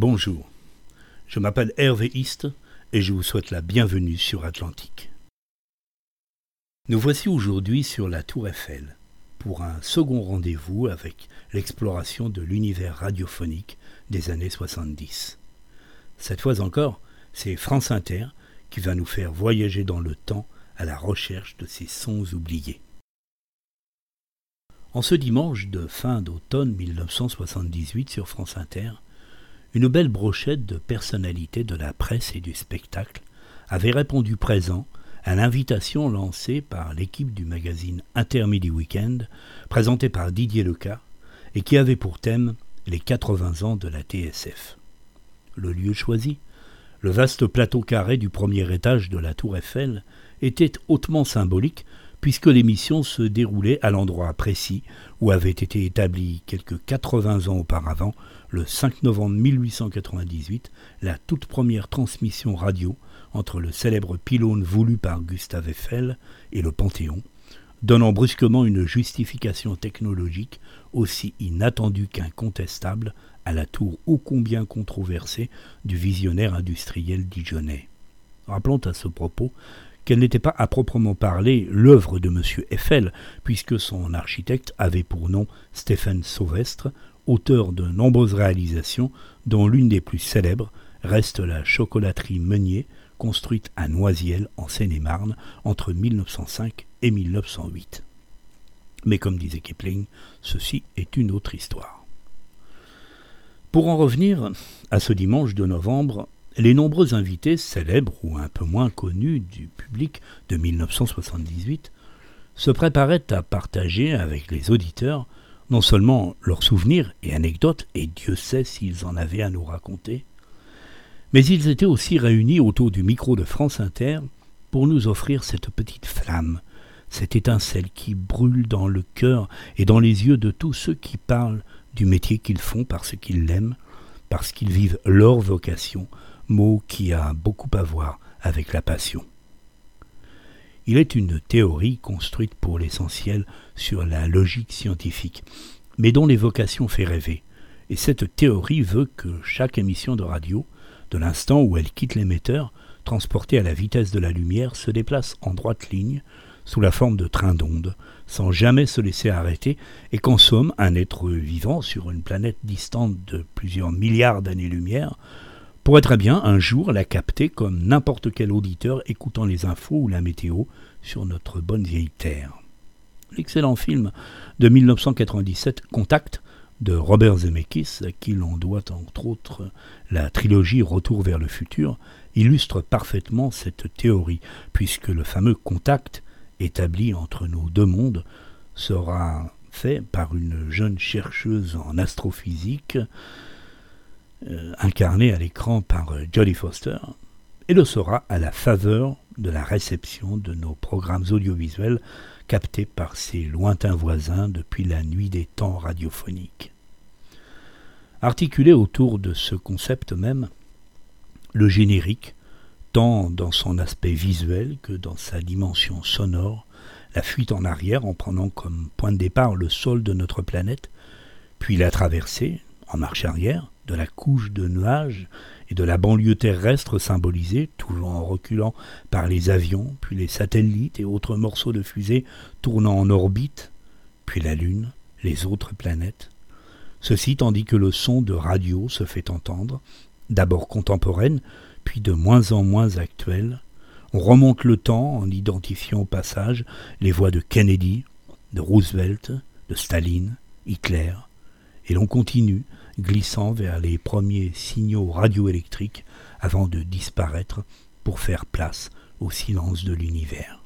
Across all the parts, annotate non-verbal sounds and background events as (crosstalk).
Bonjour, je m'appelle Hervé East et je vous souhaite la bienvenue sur Atlantique. Nous voici aujourd'hui sur la Tour Eiffel pour un second rendez-vous avec l'exploration de l'univers radiophonique des années 70. Cette fois encore, c'est France Inter qui va nous faire voyager dans le temps à la recherche de ces sons oubliés. En ce dimanche de fin d'automne 1978 sur France Inter, une belle brochette de personnalités de la presse et du spectacle avait répondu présent à l'invitation lancée par l'équipe du magazine Intermidi Weekend, présenté par Didier Leca, et qui avait pour thème les 80 ans de la TSF. Le lieu choisi, le vaste plateau carré du premier étage de la tour Eiffel, était hautement symbolique puisque l'émission se déroulait à l'endroit précis où avait été établie quelques 80 ans auparavant le 5 novembre 1898, la toute première transmission radio entre le célèbre pylône voulu par Gustave Eiffel et le Panthéon, donnant brusquement une justification technologique aussi inattendue qu'incontestable à la tour ô combien controversée du visionnaire industriel dijonnais. Rappelons à ce propos qu'elle n'était pas à proprement parler l'œuvre de M. Eiffel, puisque son architecte avait pour nom Stéphane Sauvestre, auteur de nombreuses réalisations, dont l'une des plus célèbres reste la chocolaterie Meunier, construite à Noisiel, en Seine-et-Marne, entre 1905 et 1908. Mais comme disait Kipling, ceci est une autre histoire. Pour en revenir à ce dimanche de novembre, les nombreux invités, célèbres ou un peu moins connus du public de 1978, se préparaient à partager avec les auditeurs non seulement leurs souvenirs et anecdotes, et Dieu sait s'ils en avaient à nous raconter, mais ils étaient aussi réunis autour du micro de France Inter pour nous offrir cette petite flamme, cette étincelle qui brûle dans le cœur et dans les yeux de tous ceux qui parlent du métier qu'ils font parce qu'ils l'aiment, parce qu'ils vivent leur vocation, mot qui a beaucoup à voir avec la passion. Il est une théorie construite pour l'essentiel sur la logique scientifique, mais dont l'évocation fait rêver. Et cette théorie veut que chaque émission de radio, de l'instant où elle quitte l'émetteur, transportée à la vitesse de la lumière, se déplace en droite ligne, sous la forme de trains d'ondes, sans jamais se laisser arrêter, et consomme un être vivant sur une planète distante de plusieurs milliards d'années-lumière, pourrait très bien un jour la capter comme n'importe quel auditeur écoutant les infos ou la météo sur notre bonne vieille Terre. L'excellent film de 1997 Contact de Robert Zemeckis, à qui l'on doit entre autres la trilogie Retour vers le futur, illustre parfaitement cette théorie, puisque le fameux contact établi entre nos deux mondes sera fait par une jeune chercheuse en astrophysique euh, incarné à l'écran par euh, Jodie Foster, et le sera à la faveur de la réception de nos programmes audiovisuels captés par ses lointains voisins depuis la nuit des temps radiophoniques. Articulé autour de ce concept même, le générique, tant dans son aspect visuel que dans sa dimension sonore, la fuite en arrière en prenant comme point de départ le sol de notre planète, puis la traversée, en marche arrière, de la couche de nuages et de la banlieue terrestre symbolisée, toujours en reculant par les avions, puis les satellites et autres morceaux de fusée tournant en orbite, puis la Lune, les autres planètes. Ceci tandis que le son de radio se fait entendre, d'abord contemporaine, puis de moins en moins actuelle. On remonte le temps en identifiant au passage les voix de Kennedy, de Roosevelt, de Staline, Hitler, et l'on continue glissant vers les premiers signaux radioélectriques avant de disparaître pour faire place au silence de l'univers.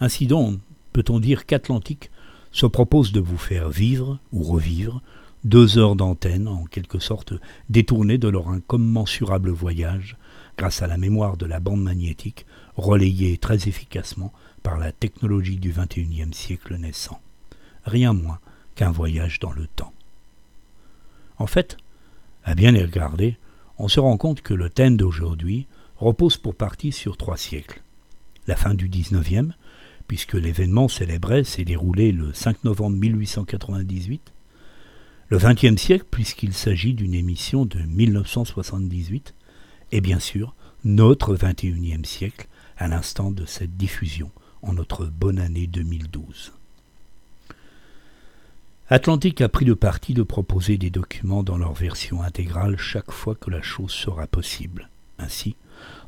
Ainsi donc, peut-on dire qu'Atlantique se propose de vous faire vivre ou revivre deux heures d'antenne, en quelque sorte détournées de leur incommensurable voyage, grâce à la mémoire de la bande magnétique, relayée très efficacement par la technologie du XXIe siècle naissant. Rien moins qu'un voyage dans le temps. En fait, à bien y regarder, on se rend compte que le thème d'aujourd'hui repose pour partie sur trois siècles. La fin du XIXe, puisque l'événement célébré s'est déroulé le 5 novembre 1898, Le XXe siècle, puisqu'il s'agit d'une émission de 1978, et bien sûr notre XXIe siècle à l'instant de cette diffusion en notre bonne année 2012. Atlantique a pris le parti de proposer des documents dans leur version intégrale chaque fois que la chose sera possible. Ainsi,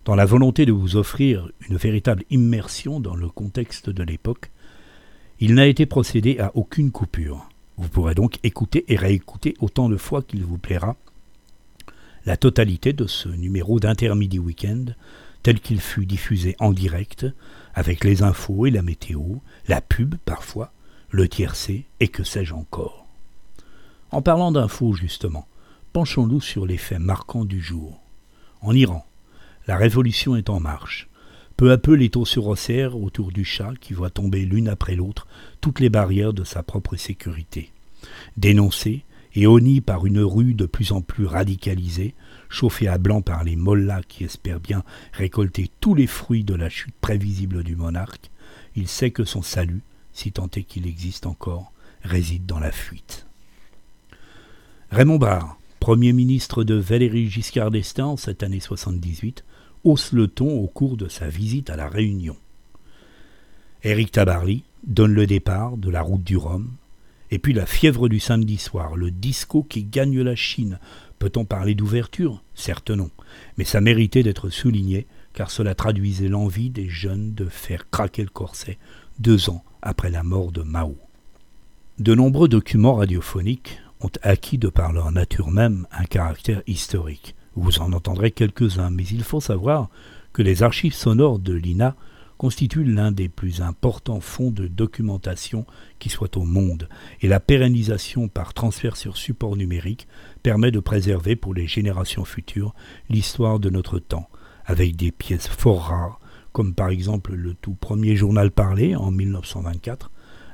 dans la volonté de vous offrir une véritable immersion dans le contexte de l'époque, il n'a été procédé à aucune coupure. Vous pourrez donc écouter et réécouter autant de fois qu'il vous plaira la totalité de ce numéro d'intermidi week-end tel qu'il fut diffusé en direct, avec les infos et la météo, la pub parfois, le tiercé et que sais-je encore. En parlant d'infos justement, penchons-nous sur les faits marquants du jour. En Iran, la révolution est en marche. Peu à peu, les taux se resserrent autour du chat qui voit tomber l'une après l'autre toutes les barrières de sa propre sécurité. Dénoncé et honni par une rue de plus en plus radicalisée, chauffée à blanc par les mollahs qui espèrent bien récolter tous les fruits de la chute prévisible du monarque, il sait que son salut, si tant est qu'il existe encore, réside dans la fuite. Raymond Barre, Premier ministre de Valéry Giscard d'Estaing en cette année 78, hausse le ton au cours de sa visite à la Réunion. Éric Tabarly donne le départ de la route du Rhum, et puis la fièvre du samedi soir, le disco qui gagne la Chine. Peut-on parler d'ouverture? Certes non, mais ça méritait d'être souligné, car cela traduisait l'envie des jeunes de faire craquer le corset deux ans après la mort de Mao. De nombreux documents radiophoniques ont acquis de par leur nature même un caractère historique. Vous en entendrez quelques-uns, mais il faut savoir que les archives sonores de l'INA constituent l'un des plus importants fonds de documentation qui soit au monde, et la pérennisation par transfert sur support numérique permet de préserver pour les générations futures l'histoire de notre temps, avec des pièces fort rares, comme par exemple le tout premier journal parlé en 1924,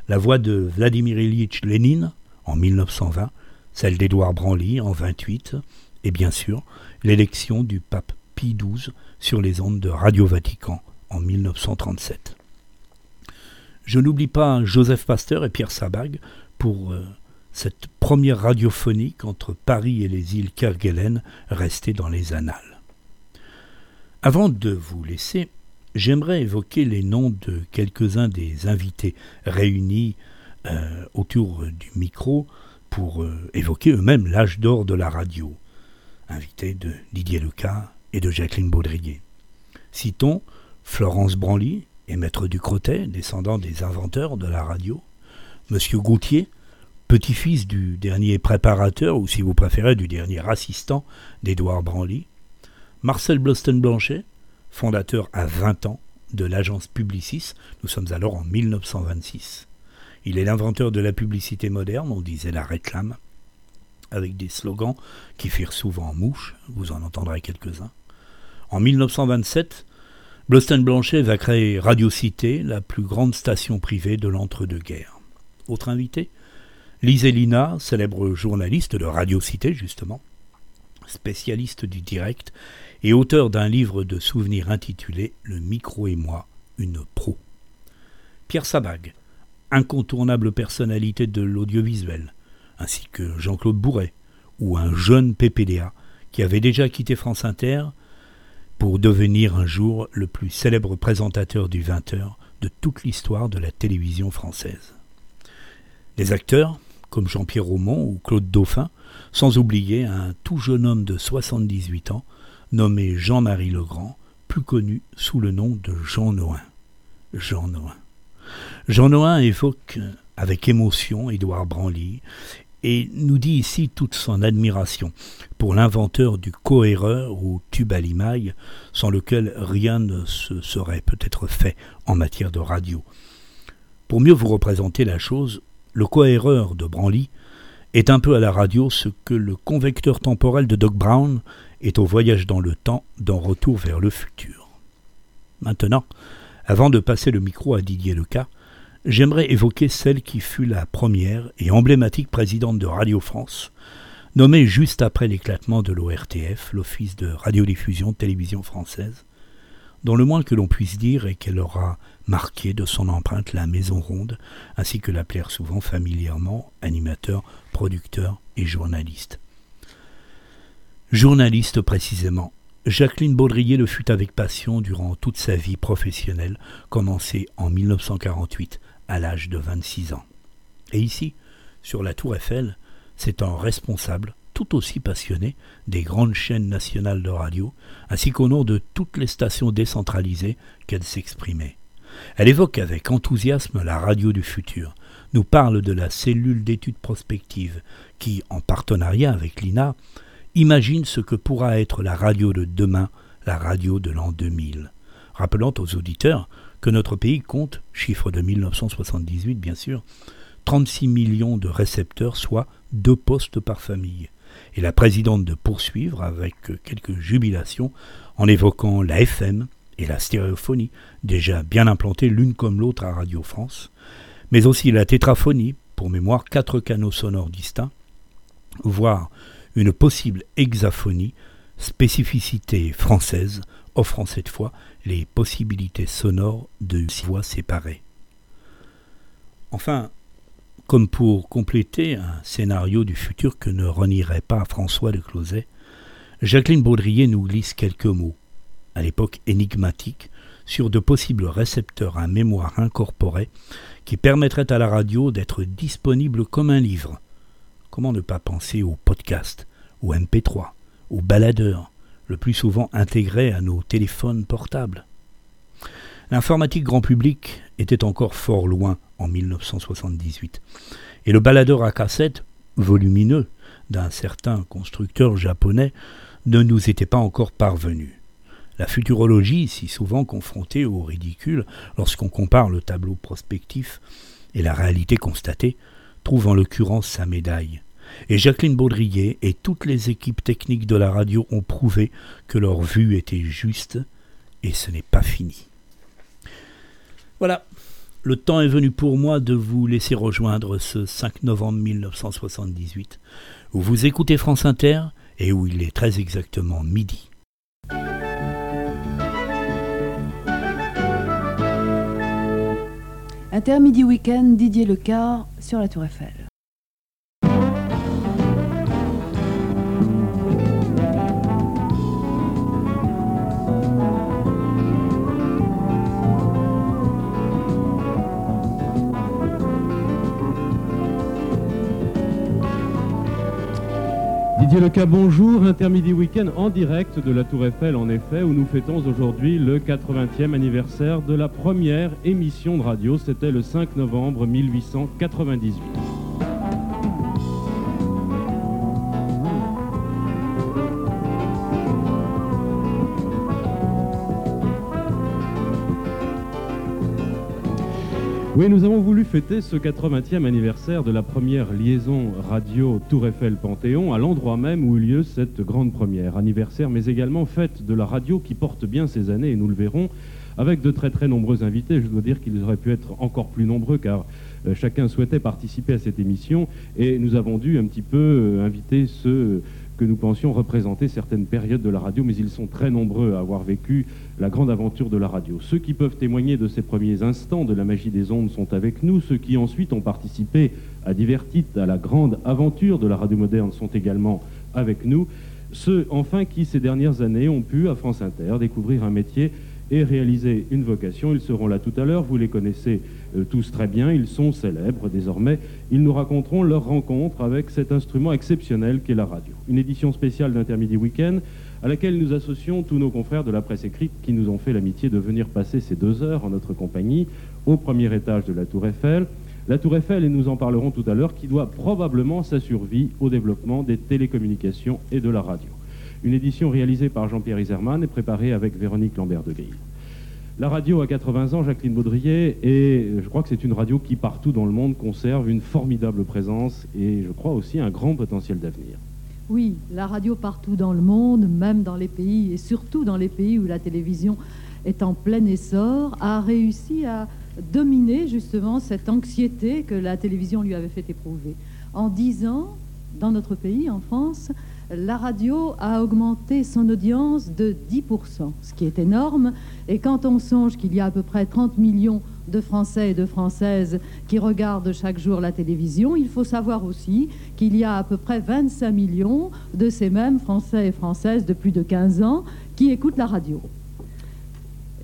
la voix de Vladimir Ilyich Lénine en 1920, celle d'Édouard Branly en 28, et bien sûr l'élection du pape Pie XII sur les ondes de Radio Vatican en 1937. Je n'oublie pas Joseph Pasteur et Pierre Sabag pour euh, cette première radiophonique entre Paris et les îles Kerguelen restée dans les annales. Avant de vous laisser, j'aimerais évoquer les noms de quelques-uns des invités réunis euh, autour du micro pour euh, évoquer eux-mêmes l'âge d'or de la radio, invités de Didier Lucas et de Jacqueline Baudrier. Citons Florence Branly et Maître Ducrotet, descendant des inventeurs de la radio, Monsieur Gautier, petit-fils du dernier préparateur, ou si vous préférez du dernier assistant d'Édouard Branly, Marcel Blosten-Blanchet, fondateur à 20 ans de l'agence Publicis, nous sommes alors en 1926. Il est l'inventeur de la publicité moderne, on disait la réclame, avec des slogans qui firent souvent mouche, vous en entendrez quelques-uns. En 1927, Blosten Blanchet va créer Radio Cité, la plus grande station privée de l'entre-deux-guerres. Autre invité Lise Elina, célèbre journaliste de Radio Cité, justement, spécialiste du direct et auteur d'un livre de souvenirs intitulé Le micro et moi, une pro. Pierre Sabag, incontournable personnalité de l'audiovisuel, ainsi que Jean-Claude Bourret, ou un jeune PPDA qui avait déjà quitté France Inter pour devenir un jour le plus célèbre présentateur du 20h de toute l'histoire de la télévision française. Les acteurs, comme Jean-Pierre Aumont ou Claude Dauphin, sans oublier un tout jeune homme de 78 ans, nommé Jean-Marie Legrand, plus connu sous le nom de Jean Noin. Jean Noin. Jean Noin évoque avec émotion Édouard Branly et nous dit ici toute son admiration pour l'inventeur du cohéreur ou tube à limaille, sans lequel rien ne se serait peut-être fait en matière de radio. Pour mieux vous représenter la chose, le cohéreur de Branly est un peu à la radio ce que le convecteur temporel de Doc Brown est au voyage dans le temps d'un retour vers le futur. Maintenant, avant de passer le micro à Didier Leca, j'aimerais évoquer celle qui fut la première et emblématique présidente de Radio France, nommée juste après l'éclatement de l'ORTF, l'Office de radiodiffusion télévision française, dont le moins que l'on puisse dire est qu'elle aura marqué de son empreinte la Maison Ronde, ainsi que l'appelèrent souvent familièrement animateur, producteur et journaliste. Journaliste précisément, Jacqueline Baudrier le fut avec passion durant toute sa vie professionnelle, commencée en 1948 à l'âge de 26 ans. Et ici, sur la Tour Eiffel, c'est un responsable tout aussi passionné des grandes chaînes nationales de radio, ainsi qu'au nom de toutes les stations décentralisées qu'elle s'exprimait. Elle évoque avec enthousiasme la radio du futur, nous parle de la cellule d'études prospectives qui, en partenariat avec l'INA, Imagine ce que pourra être la radio de demain, la radio de l'an 2000. Rappelant aux auditeurs que notre pays compte, chiffre de 1978 bien sûr, 36 millions de récepteurs, soit deux postes par famille. Et la présidente de poursuivre avec quelques jubilations en évoquant la FM et la stéréophonie, déjà bien implantées l'une comme l'autre à Radio France, mais aussi la tétraphonie, pour mémoire quatre canaux sonores distincts, voire une possible hexaphonie, spécificité française, offrant cette fois les possibilités sonores de six voix séparées. Enfin, comme pour compléter un scénario du futur que ne renierait pas François de Closet, Jacqueline Baudrier nous glisse quelques mots, à l'époque énigmatiques, sur de possibles récepteurs à mémoire incorporée qui permettraient à la radio d'être disponible comme un livre, Comment ne pas penser au podcast, au MP3, au baladeur, le plus souvent intégré à nos téléphones portables? L'informatique grand public était encore fort loin en 1978, et le baladeur à cassette, volumineux, d'un certain constructeur japonais, ne nous était pas encore parvenu. La futurologie, si souvent confrontée au ridicule lorsqu'on compare le tableau prospectif et la réalité constatée, trouve en l'occurrence sa médaille. Et Jacqueline Baudrier et toutes les équipes techniques de la radio ont prouvé que leur vue était juste, et ce n'est pas fini. Voilà, le temps est venu pour moi de vous laisser rejoindre ce 5 novembre 1978, où vous écoutez France Inter et où il est très exactement midi. Intermidi week-end, Didier Lecard sur la Tour Eiffel. Didier Leca, bonjour. Intermidi Week-end en direct de la Tour Eiffel, en effet, où nous fêtons aujourd'hui le 80e anniversaire de la première émission de radio. C'était le 5 novembre 1898. Oui, nous avons voulu fêter ce 80e anniversaire de la première liaison radio Tour Eiffel-Panthéon à l'endroit même où eut lieu cette grande première. Anniversaire, mais également fête de la radio qui porte bien ses années, et nous le verrons, avec de très très nombreux invités. Je dois dire qu'ils auraient pu être encore plus nombreux car euh, chacun souhaitait participer à cette émission et nous avons dû un petit peu euh, inviter ceux que nous pensions représenter certaines périodes de la radio, mais ils sont très nombreux à avoir vécu la grande aventure de la radio. Ceux qui peuvent témoigner de ces premiers instants de la magie des ondes sont avec nous, ceux qui ensuite ont participé à divers titres à la grande aventure de la radio moderne sont également avec nous, ceux enfin qui ces dernières années ont pu à France Inter découvrir un métier et réaliser une vocation. Ils seront là tout à l'heure, vous les connaissez tous très bien, ils sont célèbres désormais. Ils nous raconteront leur rencontre avec cet instrument exceptionnel qu'est la radio. Une édition spéciale d'Intermidi Week-end à laquelle nous associons tous nos confrères de la presse écrite qui nous ont fait l'amitié de venir passer ces deux heures en notre compagnie au premier étage de la Tour Eiffel. La Tour Eiffel, et nous en parlerons tout à l'heure, qui doit probablement sa survie au développement des télécommunications et de la radio. Une édition réalisée par Jean-Pierre Iserman et préparée avec Véronique Lambert de Grille. La radio a 80 ans, Jacqueline Baudrier, et je crois que c'est une radio qui partout dans le monde conserve une formidable présence et je crois aussi un grand potentiel d'avenir. Oui, la radio partout dans le monde, même dans les pays, et surtout dans les pays où la télévision est en plein essor, a réussi à dominer justement cette anxiété que la télévision lui avait fait éprouver. En dix ans, dans notre pays, en France, la radio a augmenté son audience de 10%, ce qui est énorme. Et quand on songe qu'il y a à peu près 30 millions de Français et de Françaises qui regardent chaque jour la télévision, il faut savoir aussi qu'il y a à peu près 25 millions de ces mêmes Français et Françaises de plus de 15 ans qui écoutent la radio.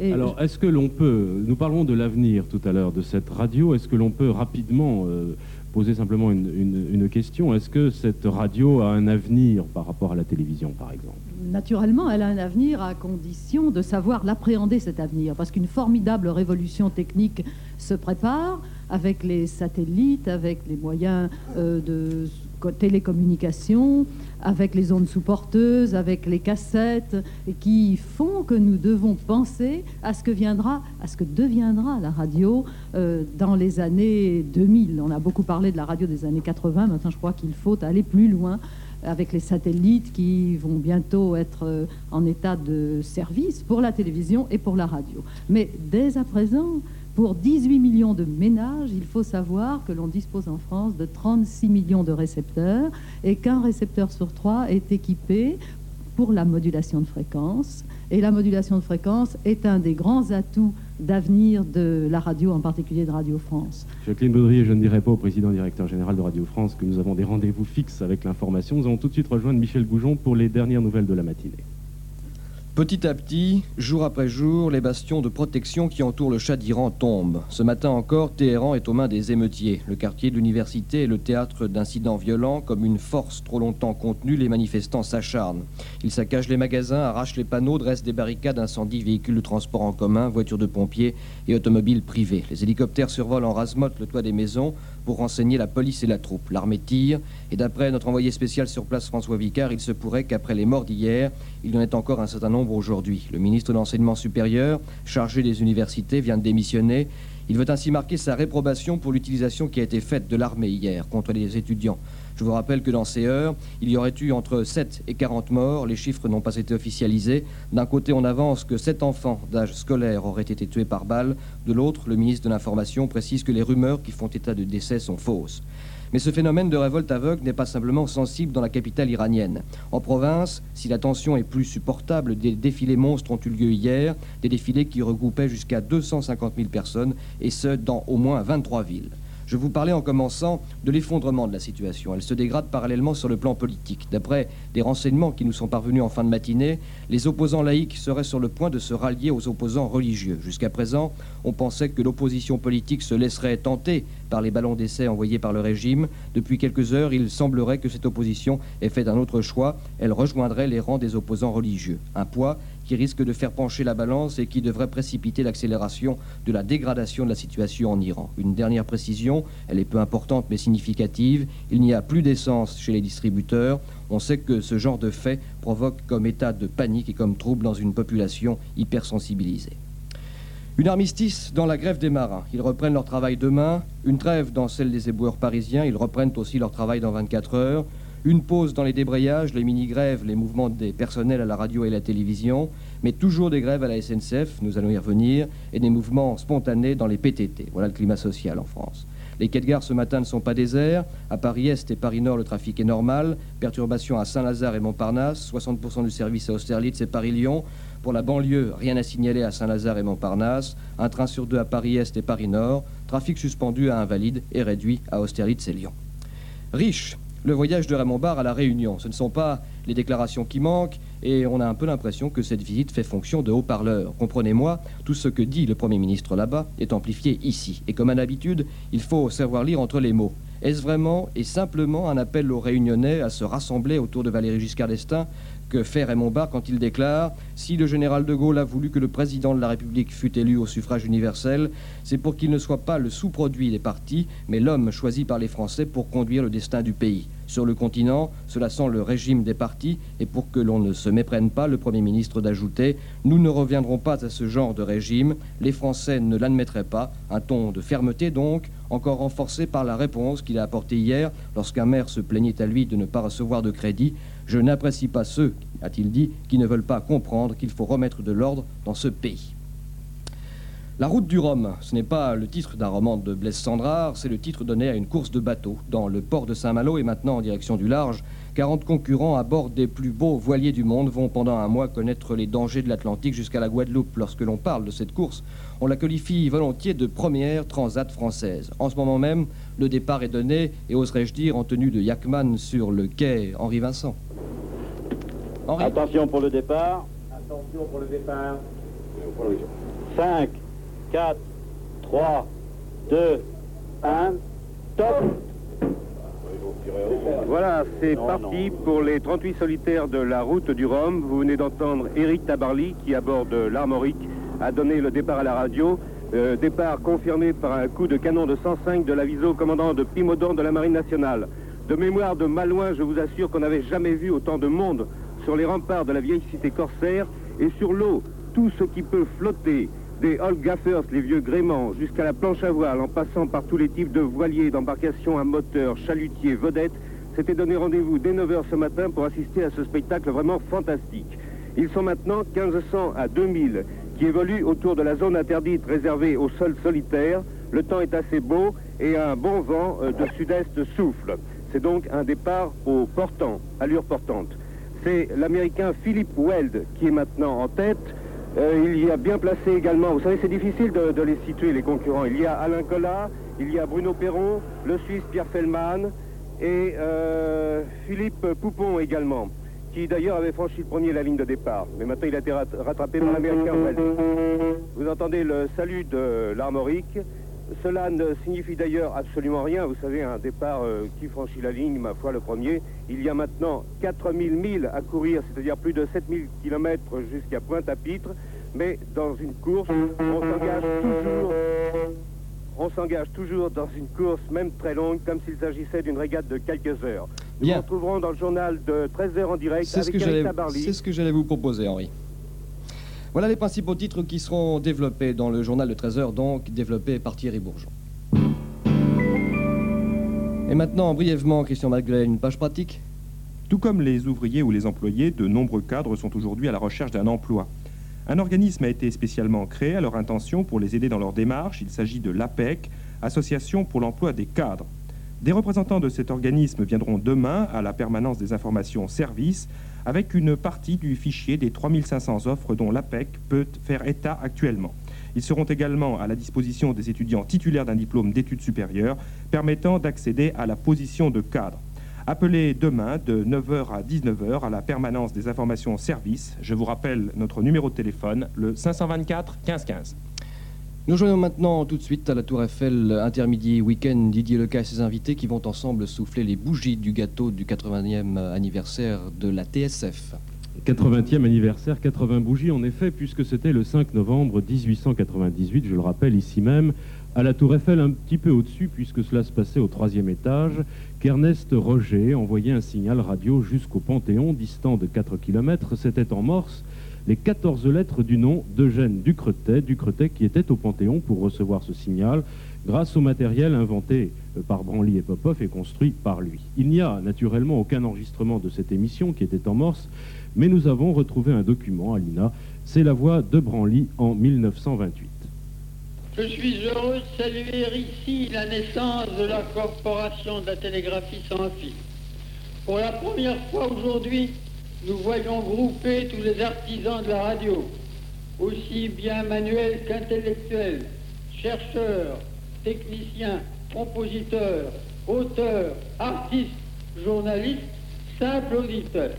Alors, est-ce que l'on peut, nous parlons de l'avenir tout à l'heure de cette radio, est-ce que l'on peut rapidement euh, poser simplement une, question. Est-ce que cette radio a un avenir par rapport à la télévision, par exemple? Naturellement, elle a un avenir à condition de savoir l'appréhender, cet avenir, parce qu'une formidable révolution technique se prépare avec les satellites, avec les moyens euh, de télécommunication, avec les ondes sous-porteuses, avec les cassettes, et qui font que nous devons penser à ce que viendra, à ce que deviendra la radio euh, dans les années 2000. On a beaucoup parlé de la radio des années 80, maintenant je crois qu'il faut aller plus loin avec les satellites qui vont bientôt être euh, en état de service pour la télévision et pour la radio. Mais dès à présent, pour 18 millions de ménages, il faut savoir que l'on dispose en France de 36 millions de récepteurs et qu'un récepteur sur trois est équipé pour la modulation de fréquence. Et la modulation de fréquence est un des grands atouts d'avenir de la radio, en particulier de Radio France. Jacqueline Baudrier, je ne dirai pas au président directeur général de Radio France que nous avons des rendez-vous fixes avec l'information. Nous allons tout de suite rejoindre Michel Goujon pour les dernières nouvelles de la matinée. Petit à petit, jour après jour, les bastions de protection qui entourent le Shah d'Iran tombent. Ce matin encore, Téhéran est aux mains des émeutiers. Le quartier de l'université est le théâtre d'incidents violents. Comme une force trop longtemps contenue, les manifestants s'acharnent. Ils saccagent les magasins, arrachent les panneaux, dressent des barricades, incendient véhicules de transport en commun, voitures de pompiers et automobiles privées. Les hélicoptères survolent en rasmote le toit des maisons pour renseigner la police et la troupe. L'armée tire, et d'après notre envoyé spécial sur place François Vicard, il se pourrait qu'après les morts d'hier, il y en ait encore un certain nombre aujourd'hui. Le ministre de l'Enseignement supérieur, chargé des universités, vient de démissionner. Il veut ainsi marquer sa réprobation pour l'utilisation qui a été faite de l'armée hier contre les étudiants. Je vous rappelle que dans ces heures, il y aurait eu entre 7 et 40 morts. Les chiffres n'ont pas été officialisés. D'un côté, on avance que 7 enfants d'âge scolaire auraient été tués par balle. De l'autre, le ministre de l'Information précise que les rumeurs qui font état de décès sont fausses. Mais ce phénomène de révolte aveugle n'est pas simplement sensible dans la capitale iranienne. En province, si la tension est plus supportable, des défilés monstres ont eu lieu hier, des défilés qui regroupaient jusqu'à 250 000 personnes, et ce, dans au moins 23 villes. Je vous parlais en commençant de l'effondrement de la situation. Elle se dégrade parallèlement sur le plan politique. D'après des renseignements qui nous sont parvenus en fin de matinée, les opposants laïcs seraient sur le point de se rallier aux opposants religieux. Jusqu'à présent, on pensait que l'opposition politique se laisserait tenter par les ballons d'essai envoyés par le régime. Depuis quelques heures, il semblerait que cette opposition ait fait un autre choix. Elle rejoindrait les rangs des opposants religieux. Un poids qui risque de faire pencher la balance et qui devrait précipiter l'accélération de la dégradation de la situation en Iran. Une dernière précision, elle est peu importante mais significative, il n'y a plus d'essence chez les distributeurs. On sait que ce genre de fait provoque comme état de panique et comme trouble dans une population hypersensibilisée. Une armistice dans la grève des marins. Ils reprennent leur travail demain. Une trêve dans celle des éboueurs parisiens. Ils reprennent aussi leur travail dans 24 heures. Une pause dans les débrayages, les mini-grèves, les mouvements des personnels à la radio et la télévision, mais toujours des grèves à la SNCF, nous allons y revenir, et des mouvements spontanés dans les PTT. Voilà le climat social en France. Les quais de gare ce matin ne sont pas déserts. À Paris-Est et Paris-Nord, le trafic est normal. Perturbation à Saint-Lazare et Montparnasse. 60% du service à Austerlitz et Paris-Lyon. Pour la banlieue, rien à signaler à Saint-Lazare et Montparnasse. Un train sur deux à Paris-Est et Paris-Nord. Trafic suspendu à Invalide et réduit à Austerlitz et Lyon. Riche, le voyage de Raymond Barre à La Réunion. Ce ne sont pas les déclarations qui manquent, et on a un peu l'impression que cette visite fait fonction de haut-parleur. Comprenez-moi, tout ce que dit le Premier ministre là-bas est amplifié ici. Et comme à l'habitude, il faut savoir lire entre les mots. Est-ce vraiment et simplement un appel aux Réunionnais à se rassembler autour de Valéry Giscard d'Estaing que fait Raymond Barre quand il déclare Si le général de Gaulle a voulu que le président de la République fût élu au suffrage universel, c'est pour qu'il ne soit pas le sous-produit des partis, mais l'homme choisi par les Français pour conduire le destin du pays. Sur le continent, cela sent le régime des partis, et pour que l'on ne se méprenne pas, le Premier ministre d'ajouter Nous ne reviendrons pas à ce genre de régime, les Français ne l'admettraient pas. Un ton de fermeté donc, encore renforcé par la réponse qu'il a apportée hier lorsqu'un maire se plaignait à lui de ne pas recevoir de crédit. Je n'apprécie pas ceux, a-t-il dit, qui ne veulent pas comprendre qu'il faut remettre de l'ordre dans ce pays. La route du Rhum, ce n'est pas le titre d'un roman de Blaise Sandrard, c'est le titre donné à une course de bateau dans le port de Saint-Malo et maintenant en direction du large. 40 concurrents à bord des plus beaux voiliers du monde vont pendant un mois connaître les dangers de l'Atlantique jusqu'à la Guadeloupe. Lorsque l'on parle de cette course, on la qualifie volontiers de première transat française. En ce moment même, le départ est donné et oserais-je dire en tenue de Yakman sur le quai Henri Vincent. Attention pour le départ. Attention pour le départ. 5, 4, 3, 2, 1, top voilà, c'est parti pour les 38 solitaires de la route du Rhum. Vous venez d'entendre Eric Tabarly qui, à bord de l'Armorique, a donné le départ à la radio. Euh, départ confirmé par un coup de canon de 105 de l'aviso commandant de Pimodon de la Marine nationale. De mémoire de Malouin, je vous assure qu'on n'avait jamais vu autant de monde sur les remparts de la vieille cité corsaire et sur l'eau, tout ce qui peut flotter, des Old Gaffers, les vieux gréments, jusqu'à la planche à voile, en passant par tous les types de voiliers, d'embarcations à moteur, chalutiers, vedettes, s'était donné rendez-vous dès 9h ce matin pour assister à ce spectacle vraiment fantastique. Ils sont maintenant 1500 à 2000 qui évoluent autour de la zone interdite réservée au sol solitaire. Le temps est assez beau et un bon vent euh, de sud-est souffle. C'est donc un départ au portant, allure portante. C'est l'Américain Philip Weld qui est maintenant en tête. Euh, il y a bien placé également, vous savez c'est difficile de, les situer les concurrents. Il y a Alain Collat, il y a Bruno Perron, le Suisse Pierre Fellman et euh, Philippe Poupon également, qui d'ailleurs avait franchi le premier la ligne de départ. Mais maintenant il a été rattrapé par l'Américain Vous entendez le salut de l'Armorique. Cela ne signifie d'ailleurs absolument rien. Vous savez, un départ euh, qui franchit la ligne, ma foi, le premier. Il y a maintenant 4000 milles à courir, c'est-à-dire plus de 7000 km jusqu'à Pointe-à-Pitre. Mais dans une course, on s'engage toujours on s'engage toujours dans une course, même très longue, comme s'il s'agissait d'une régate de quelques heures. Nous nous retrouverons dans le journal de 13h en direct avec ce C'est ce que j'allais vous proposer, Henri. Voilà les principaux titres qui seront développés dans le journal de 13h, donc développé par Thierry Bourgeon. Et maintenant, brièvement, Christian Magdelaine, une page pratique Tout comme les ouvriers ou les employés, de nombreux cadres sont aujourd'hui à la recherche d'un emploi. Un organisme a été spécialement créé à leur intention pour les aider dans leur démarche. Il s'agit de l'APEC, Association pour l'emploi des cadres. Des représentants de cet organisme viendront demain à la permanence des informations services avec une partie du fichier des 3500 offres dont l'APEC peut faire état actuellement. Ils seront également à la disposition des étudiants titulaires d'un diplôme d'études supérieures permettant d'accéder à la position de cadre. Appelez demain de 9h à 19h à la permanence des informations services. Je vous rappelle notre numéro de téléphone, le 524 1515. Nous joignons maintenant tout de suite à la Tour Eiffel, intermidi week-end, Didier Leca et ses invités qui vont ensemble souffler les bougies du gâteau du 80e anniversaire de la TSF. 80e anniversaire, 80 bougies en effet, puisque c'était le 5 novembre 1898, je le rappelle ici même, à la Tour Eiffel un petit peu au-dessus, puisque cela se passait au troisième étage, qu'Ernest Roger envoyait un signal radio jusqu'au Panthéon, distant de 4 km. C'était en morse les 14 lettres du nom d'Eugène Ducretet, Ducretet qui était au Panthéon pour recevoir ce signal grâce au matériel inventé euh, par Branly et Popov et construit par lui. Il n'y a naturellement aucun enregistrement de cette émission qui était en morse, mais nous avons retrouvé un document à l'INA. C'est la voix de Branly en 1928. Je suis heureux de saluer ici la naissance de la Corporation de la télégraphie sans fil. Pour la première fois aujourd'hui, nous voyons grouper tous les artisans de la radio, aussi bien manuels qu'intellectuels, chercheurs, techniciens, compositeurs, auteurs, artistes, journalistes, simples auditeurs.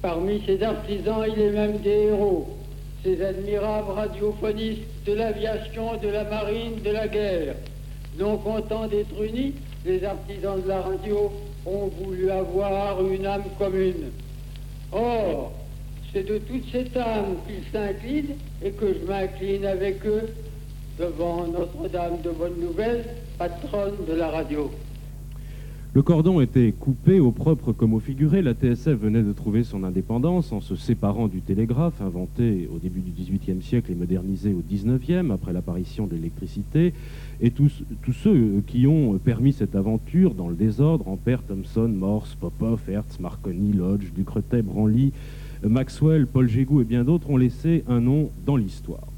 Parmi ces artisans, il est même des héros, ces admirables radiophonistes de l'aviation, de la marine, de la guerre. Non contents d'être unis, les artisans de la radio ont voulu avoir une âme commune. Or, c'est de toute cette âme qu'ils s'inclinent et que je m'incline avec eux devant Notre-Dame de Bonne Nouvelle, patronne de la radio. Le cordon était coupé au propre comme au figuré. La TSF venait de trouver son indépendance en se séparant du télégraphe, inventé au début du XVIIIe siècle et modernisé au XIXe, après l'apparition de l'électricité. Et tous, ceux qui ont permis cette aventure dans le désordre, Ampère, Thomson, Morse, Popov, Hertz, Marconi, Lodge, Ducretet, Branly, Maxwell, Paul Gégou et bien d'autres, ont laissé un nom dans l'histoire.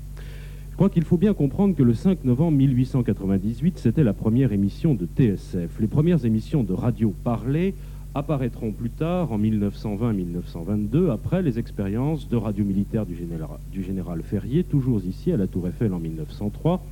Je crois qu'il faut bien comprendre que le 5 novembre 1898, c'était la première émission de TSF. Les premières émissions de radio parlée apparaîtront plus tard, en 1920-1922, après les expériences de radio militaire du général, Ferrier, toujours ici à la Tour Eiffel en 1903.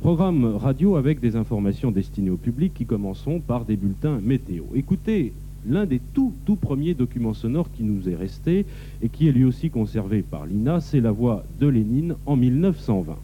Programme radio avec des informations destinées au public qui commenceront par des bulletins météo. Écoutez l'un des tout, tout premiers documents sonores qui nous est resté et qui est lui aussi conservé par l'INA, c'est la voix de Lénine en 1920.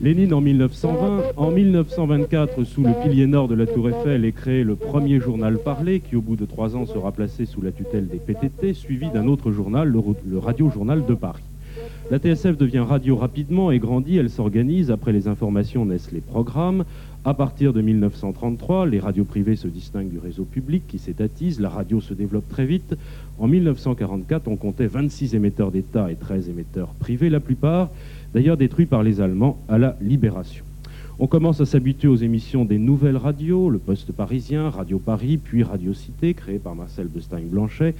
Lénine en 1920, en 1924, sous le pilier nord de la Tour Eiffel, est créé le premier journal parlé, qui au bout de trois ans sera placé sous la tutelle des PTT, suivi d'un autre journal, le Radio Journal de Paris. La TSF devient radio rapidement et grandit, elle s'organise, après les informations naissent les programmes. À partir de 1933, les radios privées se distinguent du réseau public qui s'étatise, la radio se développe très vite. En 1944, on comptait 26 émetteurs d'État et 13 émetteurs privés, la plupart d'ailleurs détruits par les Allemands à la Libération. On commence à s'habituer aux émissions des nouvelles radios, le Poste parisien, Radio Paris, puis Radio Cité, créée par Marcel Bestein-Blanchet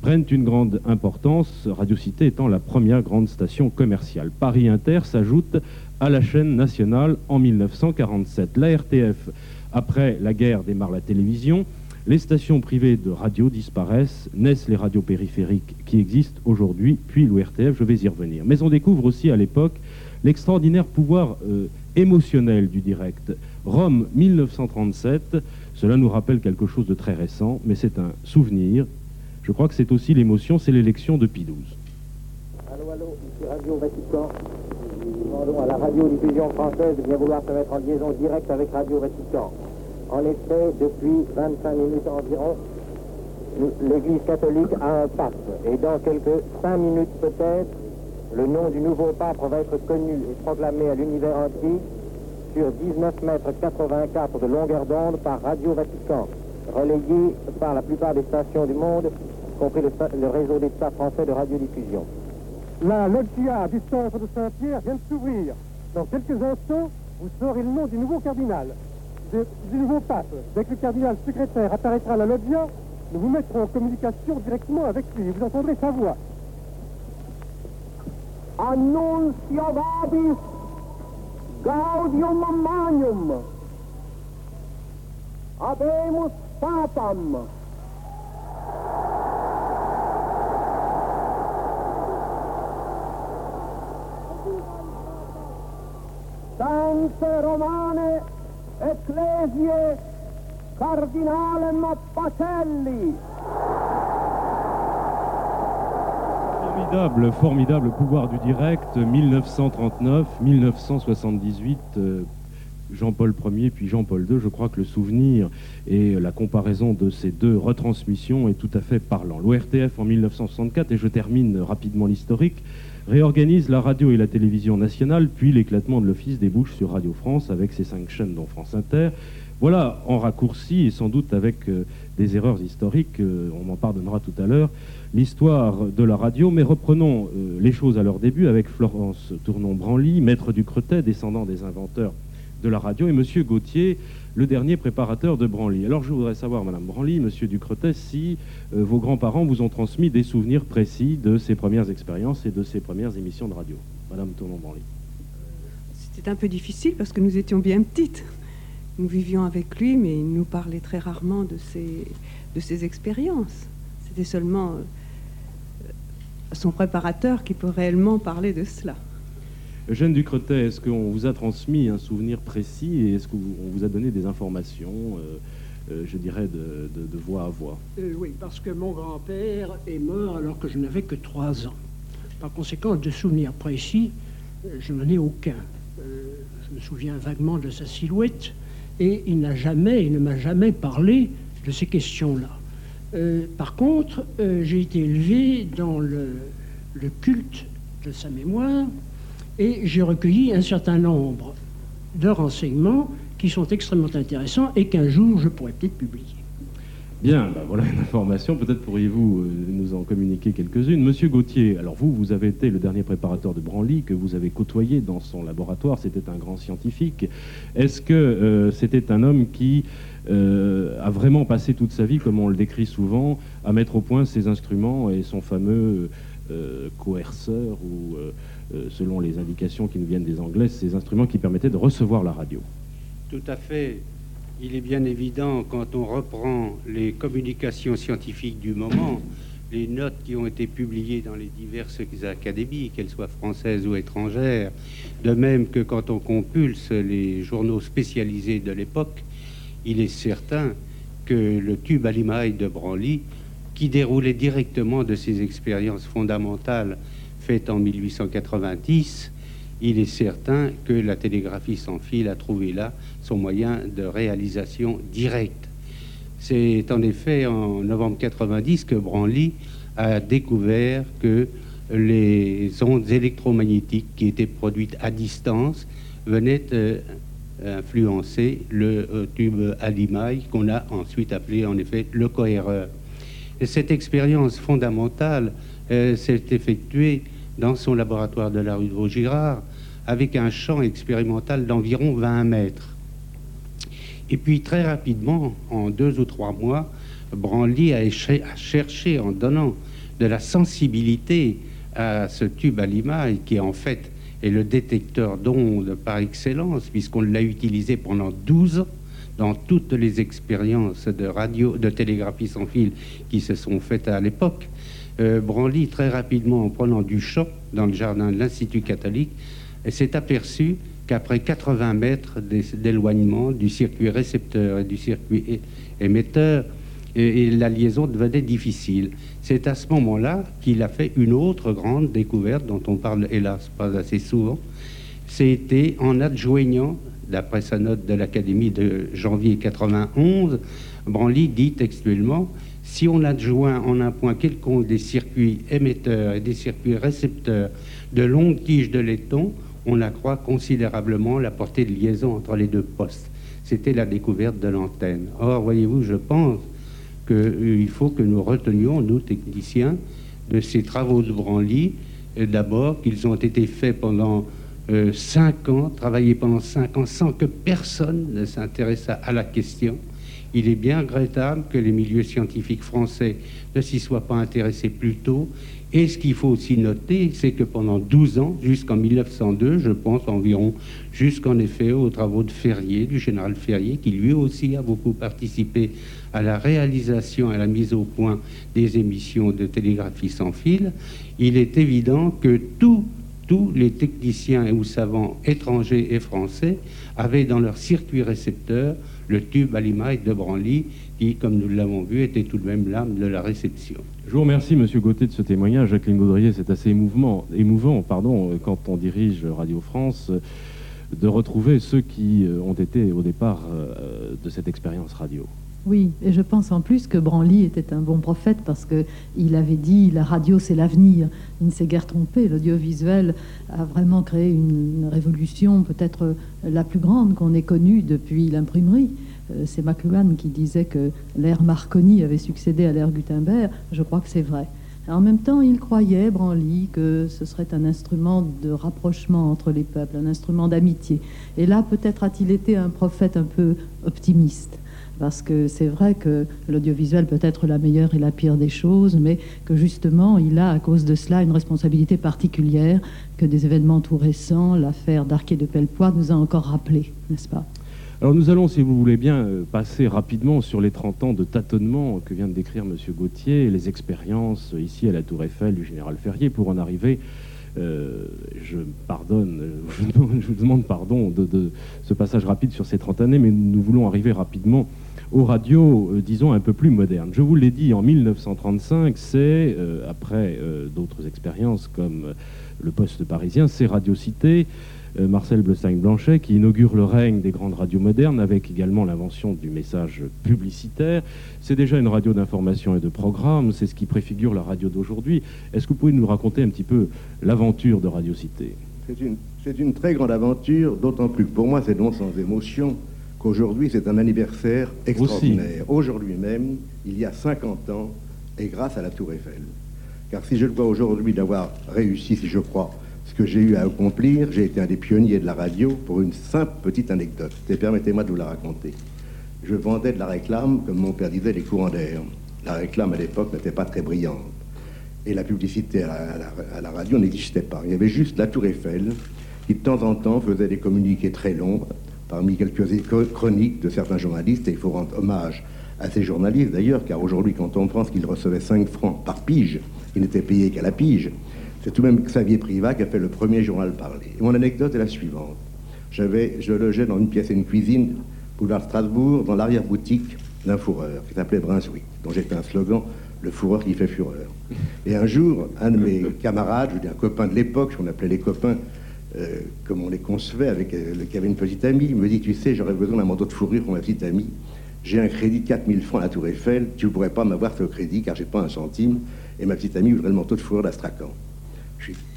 prennent une grande importance, Radio Cité étant la première grande station commerciale. Paris Inter s'ajoute à la chaîne nationale en 1947. La RTF, après la guerre, démarre la télévision. Les stations privées de radio disparaissent, naissent les radios périphériques qui existent aujourd'hui, puis l'ORTF, je vais y revenir. Mais on découvre aussi à l'époque l'extraordinaire pouvoir euh, émotionnel du direct. Rome 1937, cela nous rappelle quelque chose de très récent, mais c'est un souvenir je crois que c'est aussi l'émotion, c'est l'élection de Pie XII. Allô, allô, ici Radio Vatican. Nous demandons à la radiodiffusion française de bien vouloir se mettre en liaison directe avec Radio Vatican. En effet, depuis 25 minutes environ, l'Église catholique a un pape. Et dans quelques 5 minutes peut-être, le nom du nouveau pape va être connu et proclamé à l'univers entier sur 19 mètres 84 de longueur d'onde par Radio Vatican, relayé par la plupart des stations du monde compris le, réseau d'État français de radiodiffusion. La loggia du centre de Saint-Pierre vient de s'ouvrir. Dans quelques instants, vous saurez le nom du nouveau cardinal, du nouveau pape. Dès que le cardinal secrétaire apparaîtra à la loggia, nous vous mettrons en communication directement avec lui. Vous entendrez sa voix. Annuncio vobis gaudium magnum. Habemus papam. Romane, Ecclesie, Pacelli. Formidable, formidable pouvoir du direct, 1939, 1978. Euh, Jean-Paul Ier puis Jean-Paul II, je crois que le souvenir et la comparaison de ces deux retransmissions est tout à fait parlant. L'ORTF en 1964, et je termine rapidement l'historique, réorganise la radio et la télévision nationale, puis l'éclatement de l'Office débouche sur Radio France avec ses cinq chaînes dont France Inter. Voilà, en raccourci et sans doute avec euh, des erreurs historiques, euh, on en pardonnera tout à l'heure, l'histoire de la radio, mais reprenons euh, les choses à leur début avec Florence Tournon-Branly, maître du Cretet, descendant des inventeurs de la radio, et Monsieur Gauthier, le dernier préparateur de Branly. Alors je voudrais savoir, Madame Branly, Monsieur Ducretet, si euh, vos grands-parents vous ont transmis des souvenirs précis de ces premières expériences et de ces premières émissions de radio. Madame Tournon-Branly. C'était un peu difficile parce que nous étions bien petites. Nous vivions avec lui, mais il nous parlait très rarement de ses, de ses expériences. C'était seulement euh, son préparateur qui peut réellement parler de cela. Eugène Ducretet, est-ce qu'on vous a transmis un souvenir précis et est-ce qu'on vous a donné des informations, euh, euh, je dirais, de, voix à voix? Euh, Oui, parce que mon grand-père est mort alors que je n'avais que trois ans. Par conséquent, de souvenirs précis, je n'en ai aucun. je me souviens vaguement de sa silhouette et il n'a jamais, il ne m'a jamais parlé de ces questions-là. par contre, j'ai été élevé dans le culte de sa mémoire et j'ai recueilli un certain nombre de renseignements qui sont extrêmement intéressants et qu'un jour je pourrais peut-être publier. Bien, bah voilà une information. Peut-être pourriez-vous euh, nous en communiquer quelques-unes. Monsieur Gauthier, alors vous, vous avez été le dernier préparateur de Branly que vous avez côtoyé dans son laboratoire. C'était un grand scientifique. Est-ce que euh, c'était un homme qui euh, a vraiment passé toute sa vie, comme on le décrit souvent, à mettre au point ses instruments et son fameux coerceur ou, selon les indications qui nous viennent des Anglais, ces instruments qui permettaient de recevoir la radio Tout à fait. Il est bien évident, quand on reprend les communications scientifiques du moment, les notes qui ont été publiées dans les diverses académies, qu'elles soient françaises ou étrangères, de même que quand on compulse les journaux spécialisés de l'époque, il est certain que le tube à de Branly, qui déroulait directement de ses expériences fondamentales en 1890, il est certain que la télégraphie sans fil a trouvé là son moyen de réalisation directe. C'est en effet en novembre 90 que Branly a découvert que les ondes électromagnétiques qui étaient produites à distance venaient euh, influencer le euh, tube à qu'on a ensuite appelé en effet le cohéreur. cette expérience fondamentale euh, s'est effectuée dans son laboratoire de la rue de Vaugirard avec un champ expérimental d'environ 20 mètres. Et puis très rapidement, en deux ou trois mois, Branly a, cherché, en donnant de la sensibilité à ce tube à limaille, qui en fait est le détecteur d'ondes par excellence, puisqu'on l'a utilisé pendant 12 ans dans toutes les expériences de radio, de télégraphie sans fil qui se sont faites à l'époque. Euh, Branly, très rapidement, en prenant du champ dans le jardin de l'Institut catholique, s'est aperçu qu'après 80 mètres d'éloignement du circuit récepteur et du circuit émetteur, et, la liaison devenait difficile. C'est à ce moment-là qu'il a fait une autre grande découverte dont on parle hélas pas assez souvent. C'était en adjoignant, d'après sa note de l'Académie de janvier 91, Branly dit textuellement si on adjoint en un point quelconque des circuits émetteurs et des circuits récepteurs de longues tiges de laiton, on accroît considérablement la portée de liaison entre les deux postes. C'était la découverte de l'antenne. Or, voyez-vous, je pense qu'il euh, faut que nous retenions, nous techniciens, de ces travaux de Branly, d'abord qu'ils ont été faits pendant euh, cinq ans, travaillés pendant cinq ans sans que personne ne s'intéressât à la question. Il est bien regrettable que les milieux scientifiques français ne s'y soient pas intéressés plus tôt. Et ce qu'il faut aussi noter, c'est que pendant 12 ans, jusqu'en 1902, je pense environ, jusqu'en effet aux travaux de Ferrier, du général Ferrier, qui lui aussi a beaucoup participé à la réalisation et à la mise au point des émissions de télégraphie sans fil, il est évident que tous les techniciens ou savants étrangers et français avaient dans leur circuit récepteur le tube à limaille de Branly, qui, comme nous l'avons vu, était tout de même l'âme de la réception. Je vous remercie, Monsieur Gauthier, de ce témoignage. Jacqueline Baudrier, c'est assez émouvant, pardon, quand on dirige Radio France, de retrouver ceux qui euh, ont été au départ euh, de cette expérience radio. Oui, et je pense en plus que Branly était un bon prophète parce qu'il avait dit la radio c'est l'avenir. Il ne s'est guère trompé. L'audiovisuel a vraiment créé une révolution peut-être la plus grande qu'on ait connue depuis l'imprimerie. Euh, c'est McLuhan qui disait que l'ère Marconi avait succédé à l'ère Gutenberg. Je crois que c'est vrai. En même temps, il croyait, Branly, que ce serait un instrument de rapprochement entre les peuples, un instrument d'amitié. Et là, peut-être a-t-il été un prophète un peu optimiste. Parce que c'est vrai que l'audiovisuel peut être la meilleure et la pire des choses, mais que justement, il a à cause de cela une responsabilité particulière que des événements tout récents, l'affaire d'Arquet de Pellepoix, nous a encore rappelé, n'est-ce pas? Alors nous allons, si vous voulez bien, euh, passer rapidement sur les 30 ans de tâtonnement que vient de décrire M. Gauthier les expériences ici à la Tour Eiffel du général Ferrier pour en arriver. Euh, je pardonne, je, vous demande pardon de, ce passage rapide sur ces 30 années, mais nous voulons arriver rapidement aux radios, disons, un peu plus modernes. Je vous l'ai dit, en 1935, c'est, après d'autres expériences comme le poste parisien, c'est Radio Cité, euh, Marcel Bleustein-Blanchet, qui inaugure le règne des grandes radios modernes avec également l'invention du message publicitaire. C'est déjà une radio d'information et de programme, c'est ce qui préfigure la radio d'aujourd'hui. Est-ce que vous pouvez nous raconter un petit peu l'aventure de Radio Cité? C'est une, très grande aventure, d'autant plus que pour moi c'est non sans émotion qu'aujourd'hui c'est un anniversaire extraordinaire. Aujourd'hui même, il y a 50 ans, et grâce à la Tour Eiffel. Car si je le vois aujourd'hui d'avoir réussi, si je crois, que j'ai eu à accomplir, j'ai été un des pionniers de la radio pour une simple petite anecdote. Et permettez-moi de vous la raconter. Je vendais de la réclame, comme mon père disait, les courants d'air. La réclame à l'époque n'était pas très brillante. Et la publicité à la, à la radio n'existait pas. Il y avait juste la Tour Eiffel qui de temps en temps faisait des communiqués très longs, parmi quelques chroniques de certains journalistes, et il faut rendre hommage à ces journalistes d'ailleurs, car aujourd'hui, quand on pense qu'ils recevaient 5 francs par pige, ils n'étaient payés qu'à la pige, c'est tout de même Xavier Privat qui a fait le premier journal parlé. Et mon anecdote est la suivante. J'avais, je logeais dans une pièce et une cuisine, boulevard Strasbourg, dans l'arrière-boutique d'un fourreur qui s'appelait Brunswick, dont j'ai fait un slogan, le fourreur qui fait fureur. Et un jour, un de mes (laughs) camarades, je dis un copain de l'époque, on appelait les copains, euh, comme on les concevait, avec euh, le qui avait une petite amie, me dit, tu sais, j'aurais besoin d'un manteau de fourrure pour ma petite amie. J'ai un crédit de 4000 francs à la Tour Eiffel, tu ne pourrais pas m'avoir ce crédit car j'ai pas un centime, et ma petite amie voudrait le manteau de fourrure d'Astrakhan.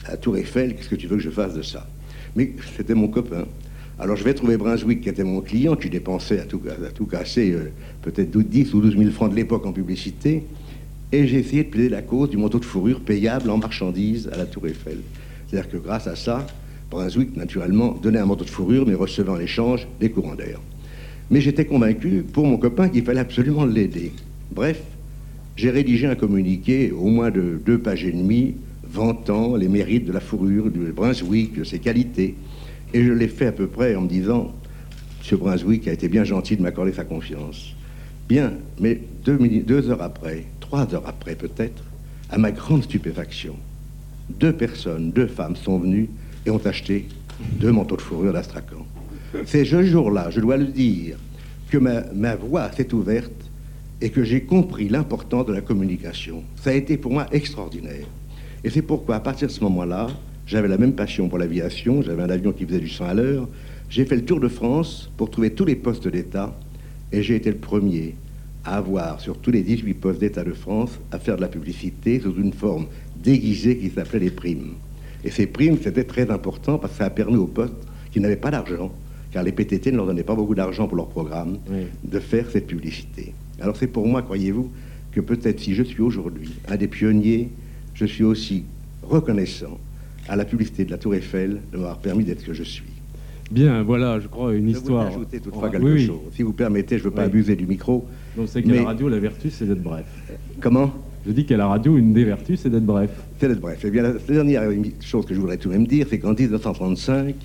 La Tour Eiffel, qu'est-ce que tu veux que je fasse de ça? Mais c'était mon copain. Alors je vais trouver Brunswick, qui était mon client, qui dépensait à tout, à tout casser euh, peut-être 10 ou 12 000 francs de l'époque en publicité, et j'ai essayé de plaider la cause du manteau de fourrure payable en marchandises à la Tour Eiffel. C'est-à-dire que grâce à ça, Brunswick, naturellement, donnait un manteau de fourrure, mais recevait en échange des courants d'air. Mais j'étais convaincu, pour mon copain, qu'il fallait absolument l'aider. Bref, j'ai rédigé un communiqué, au moins de deux pages et demie, vantant les mérites de la fourrure du Brunswick, de ses qualités. Et je l'ai fait à peu près en me disant, M. Brunswick a été bien gentil de m'accorder sa confiance. Bien, mais deux, deux heures après, trois heures après peut-être, à ma grande stupéfaction, deux personnes, deux femmes sont venues et ont acheté deux manteaux de fourrure d'Astrakhan. C'est ce jour-là, je dois le dire, que ma, ma voix s'est ouverte et que j'ai compris l'importance de la communication. Ça a été pour moi extraordinaire. Et c'est pourquoi, à partir de ce moment-là, j'avais la même passion pour l'aviation, j'avais un avion qui faisait du 100 à l'heure. J'ai fait le tour de France pour trouver tous les postes d'État et j'ai été le premier à avoir, sur tous les 18 postes d'État de France, à faire de la publicité sous une forme déguisée qui s'appelait les primes. Et ces primes, c'était très important parce que ça a permis aux postes qui n'avaient pas d'argent, car les PTT ne leur donnaient pas beaucoup d'argent pour leur programme, Oui. de faire cette publicité. Alors c'est pour moi, croyez-vous, que peut-être si je suis aujourd'hui un des pionniers, je suis aussi reconnaissant à la publicité de la Tour Eiffel de m'avoir permis d'être ce que je suis. Bien, voilà, je crois, une Je histoire. voudrais ajouter toutefois Ah, quelque oui, oui. chose. Si vous permettez, je ne veux pas Oui. abuser du micro. Donc c'est qu'à mais- la radio, la vertu, c'est d'être bref. Comment? Je dis qu'à la radio, une des vertus, c'est d'être bref. C'est d'être bref. Eh bien, la dernière chose que je voudrais tout de même dire, c'est qu'en 1935,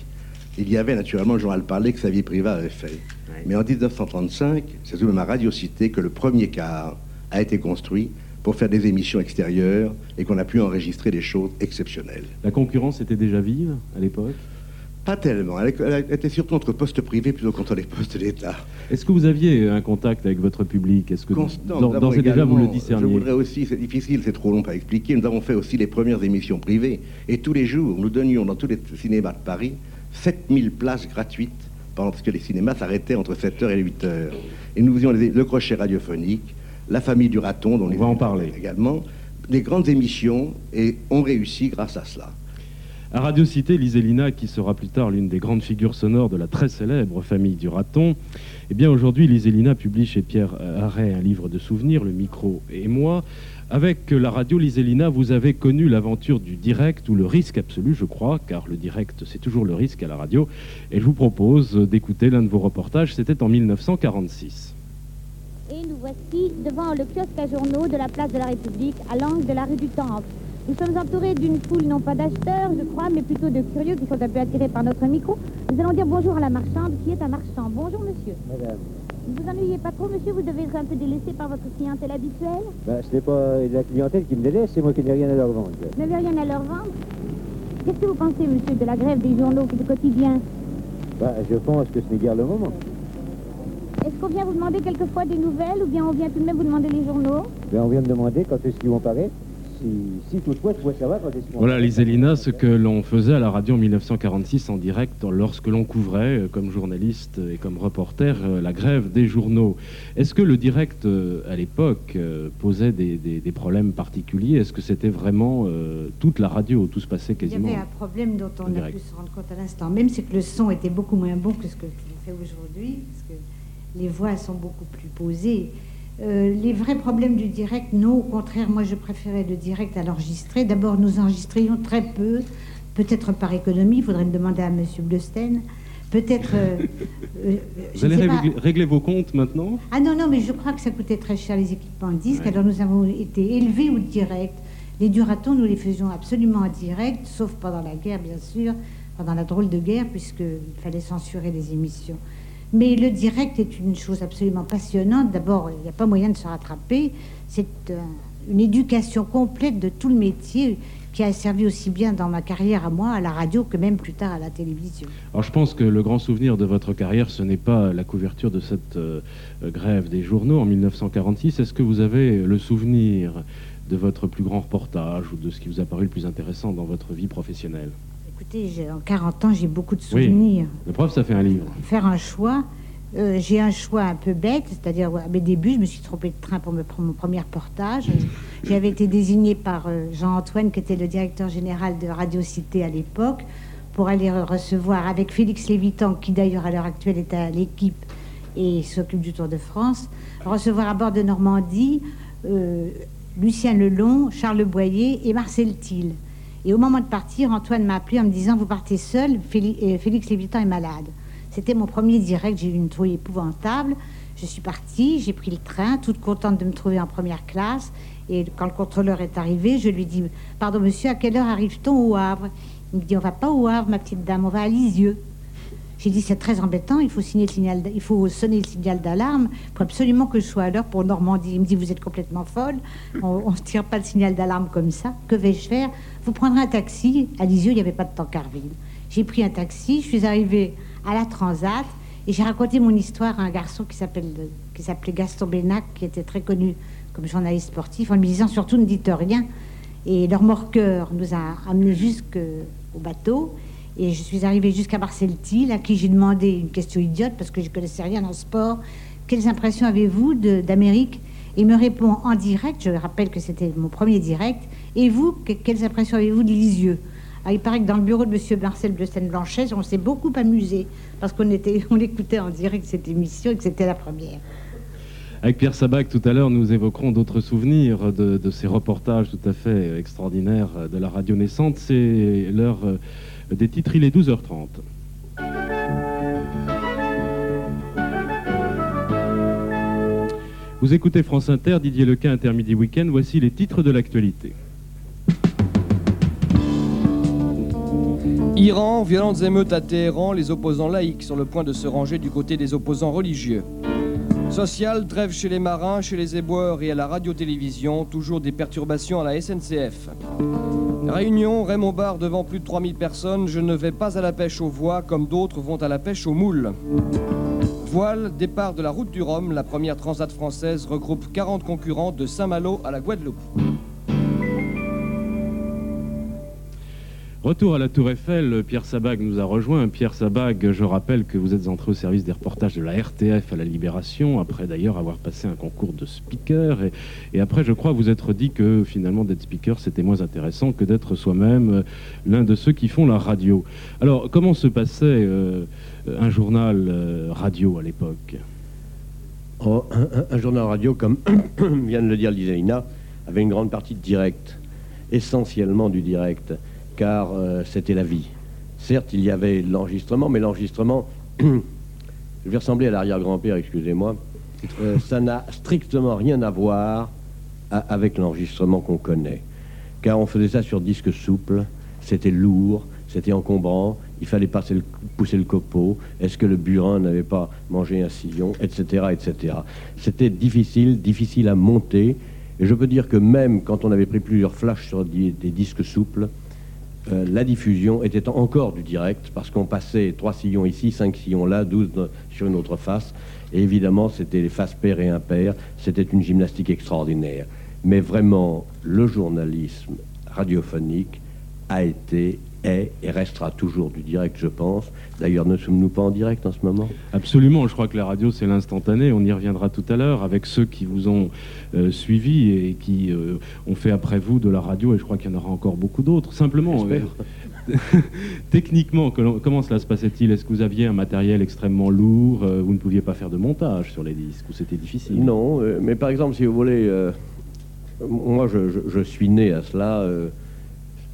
il y avait naturellement le journal parlé que Xavier Privat avait fait. Mais en 1935, c'est tout de même à Radio Cité que le premier car a été construit pour faire des émissions extérieures et qu'on a pu enregistrer des choses exceptionnelles. La concurrence était déjà vive à l'époque? Pas tellement. Elle, était surtout entre postes privés plutôt qu'entre les postes d'État. Est-ce que vous aviez un contact avec votre public? Est-ce que Constant. et déjà vous le également- Je discerniez voudrais aussi, c'est difficile, c'est trop long à expliquer, nous avons fait aussi les premières émissions privées. Et tous les jours, nous donnions dans tous les cinémas de Paris 7000 places gratuites pendant que les cinémas s'arrêtaient entre 7h et 8h. Et nous faisions les- le crochet radiophonique, la famille du raton, dont on va en parler également, des grandes émissions, et on réussit grâce à cela. À Radio Cité, Liselina, qui sera plus tard l'une des grandes figures sonores de la très célèbre famille du raton, eh bien aujourd'hui, Liselina publie chez Pierre Arrêt un livre de souvenirs, Le micro et moi. Avec la radio Liselina, vous avez connu l'aventure du direct ou le risque absolu, je crois, car le direct, c'est toujours le risque à la radio. Et je vous propose d'écouter l'un de vos reportages, c'était en 1946. Et nous voici devant le kiosque à journaux de la place de la République, à l'angle de la rue du Temple. Nous sommes entourés d'une foule non pas d'acheteurs, je crois, mais plutôt de curieux qui sont un peu attirés par notre micro. Nous allons dire bonjour à la marchande qui est un marchand. Bonjour monsieur. Madame, Ne vous ennuyez pas trop monsieur, vous devez être un peu délaissé par votre clientèle habituelle. ben, ce n'est pas la clientèle qui me délaisse, c'est moi qui n'ai rien à leur vendre. Vous n'avez rien à leur vendre? Qu'est-ce que vous pensez monsieur de la grève des journaux du quotidien? Ben, je pense que ce n'est guère le moment. Est-ce qu'on vient vous demander quelquefois des nouvelles ou bien on vient tout de même vous demander les journaux Ben, on vient me demander quand est-ce qu'ils vont paraître. si, si toutefois tu pouvais savoir quand est-ce qu'on... Voilà, Liselina, ce que l'on faisait à la radio en 1946 en direct lorsque l'on couvrait, euh, comme journaliste et comme reporter, euh, la grève des journaux. Est-ce que le direct, euh, à l'époque, posait des, des- des problèmes particuliers? Est-ce que c'était vraiment euh, toute la radio où tout se passait Il y quasiment avait un problème dont on a direct? pu se rendre compte à l'instant même, c'est que le son était beaucoup moins bon que ce que je fais aujourd'hui, parce que les voix sont beaucoup plus posées. Euh, les vrais problèmes du direct, non, au contraire, moi je préférais le direct à l'enregistrer. D'abord, nous enregistrions très peu, peut-être par économie, il faudrait le demander à M. Bleusten. Peut-être. euh, (laughs) euh, Vous allez régler, régler vos comptes maintenant? Ah non, non, mais je crois que ça coûtait très cher les équipements disques. Ouais. Alors nous avons été élevés au direct. Les duratons, nous les faisions absolument en direct, sauf pendant la guerre, bien sûr, pendant la drôle de guerre, puisqu'il fallait censurer les émissions. Mais le direct est une chose absolument passionnante. D'abord, il n'y a pas moyen de se rattraper. C'est euh, une éducation complète de tout le métier qui a servi aussi bien dans ma carrière à moi, à la radio, que même plus tard à la télévision. Alors je pense que le grand souvenir de votre carrière, ce n'est pas la couverture de cette euh, euh, grève des journaux en 1946. Est-ce que vous avez le souvenir de votre plus grand reportage ou de ce qui vous a paru le plus intéressant dans votre vie professionnelle? Écoutez, en 40 ans, j'ai beaucoup de Oui. souvenirs. La preuve, ça fait un livre. faire un choix. Euh, j'ai un choix un peu bête, c'est-à-dire à mes débuts, je me suis trompée de train pour me prendre mon premier reportage. J'avais été désignée par euh, Jean-Antoine, qui était le directeur général de Radio Cité à l'époque, pour aller re- recevoir avec Félix Lévitan, qui d'ailleurs à l'heure actuelle est à l'équipe et s'occupe du Tour de France, recevoir à bord de Normandie euh, Lucien Lelon, Charles Boyer et Marcel Thiel. Et au moment de partir, Antoine m'a appelé en me disant Vous partez seul, Félix, euh, Félix Lévitan est malade. C'était mon premier direct, j'ai eu une trouille épouvantable. Je suis partie, j'ai pris le train, toute contente de me trouver en première classe. Et quand le contrôleur est arrivé, je lui dis Pardon, monsieur, à quelle heure arrive-t-on au Havre? Il me dit On va pas au Havre, ma petite dame, on va à Lisieux. J'ai dit c'est très embêtant, il faut, signer le signal, il faut sonner le signal d'alarme. Faut absolument que je sois à l'heure pour Normandie. Il me dit vous êtes complètement folle, on ne tire pas le signal d'alarme comme ça. Que vais-je faire? Vous prendrez un taxi. À Lisieux, il n'y avait pas de Tancarville. J'ai pris un taxi, je suis arrivée à la Transat et j'ai raconté mon histoire à un garçon qui s'appelait Gaston Bénac, qui était très connu comme journaliste sportif, en lui disant surtout ne dites rien. Et leur morqueur nous a amenés jusqu'au bateau. Et je suis arrivée jusqu'à Marcel Thiel, à qui j'ai demandé une question idiote, parce que je ne connaissais rien en sport. Quelles impressions avez-vous de- d'Amérique? Il me répond en direct, je rappelle que c'était mon premier direct. Et vous, que- quelles impressions avez-vous de Ah, Il paraît que dans le bureau de M. Marcel Bleustein-Blanchet, on s'est beaucoup amusé, parce qu'on (laughs) on écoutait en direct cette émission et que c'était la première. Avec Pierre Sabac, tout à l'heure, nous évoquerons d'autres souvenirs de, de ces reportages tout à fait extraordinaires de la radio naissante. C'est l'heure euh, des titres, il est 12h30. Vous écoutez France Inter, Didier Lequin, Intermidi Week-end. Voici les titres de l'actualité. Iran, violentes émeutes à Téhéran, les opposants laïcs sur le point de se ranger du côté des opposants religieux. Social, trêve chez les marins, chez les éboueurs et à la radio-télévision, toujours des perturbations à la SNCF. Réunion, Raymond Barre devant plus de 3000 personnes, je ne vais pas à la pêche aux voies comme d'autres vont à la pêche aux moules. Voile, départ de la route du Rhum, la première transat française regroupe 40 concurrents de Saint-Malo à la Guadeloupe. Retour à la Tour Eiffel, Pierre Sabag nous a rejoint. Pierre Sabag, je rappelle que vous êtes entré au service des reportages de la RTF à la Libération, après d'ailleurs avoir passé un concours de speaker. Et, après, je crois, vous être dit que finalement d'être speaker, c'était moins intéressant que d'être soi-même euh, l'un de ceux qui font la radio. Alors, comment se passait euh, un journal euh, radio à l'époque? Oh, un, un- un journal radio, comme (coughs) vient de le dire Lisaïna, avait une grande partie de direct, essentiellement du direct, car euh, c'était la vie. Certes, il y avait l'enregistrement, mais l'enregistrement, (clears throat) je vais ressembler à l'arrière-grand-père, excusez-moi, euh, ça n'a strictement rien à voir avec l'enregistrement qu'on connaît. Car on faisait ça sur disque souple, c'était lourd, c'était encombrant, il fallait pousser le copeau, est-ce que le burin n'avait pas mangé un sillon, etc. etc. C'était difficile, difficile à monter, et je peux dire que même quand on avait pris plusieurs flashs sur di- des disques souples, euh, la diffusion était en- encore du direct, parce qu'on passait trois sillons ici, cinq sillons là, 12 dans- sur une autre face, et évidemment c'était les faces paires et impaires, c'était une gymnastique extraordinaire. Mais vraiment, le journalisme radiophonique a été, est et restera toujours du direct, je pense. D'ailleurs, ne sommes-nous pas en direct en ce moment? Absolument, je crois que la radio c'est l'instantané, on y reviendra tout à l'heure avec ceux qui vous ont euh, suivi et qui euh, ont fait après vous de la radio et je crois qu'il y en aura encore beaucoup d'autres. Simplement, euh, (laughs) techniquement, que- comment cela se passait-il? Est-ce que vous aviez un matériel extrêmement lourd euh, Vous ne pouviez pas faire de montage sur les disques ou c'était difficile? Non, mais par exemple, si vous voulez, moi je, je- je suis né à cela,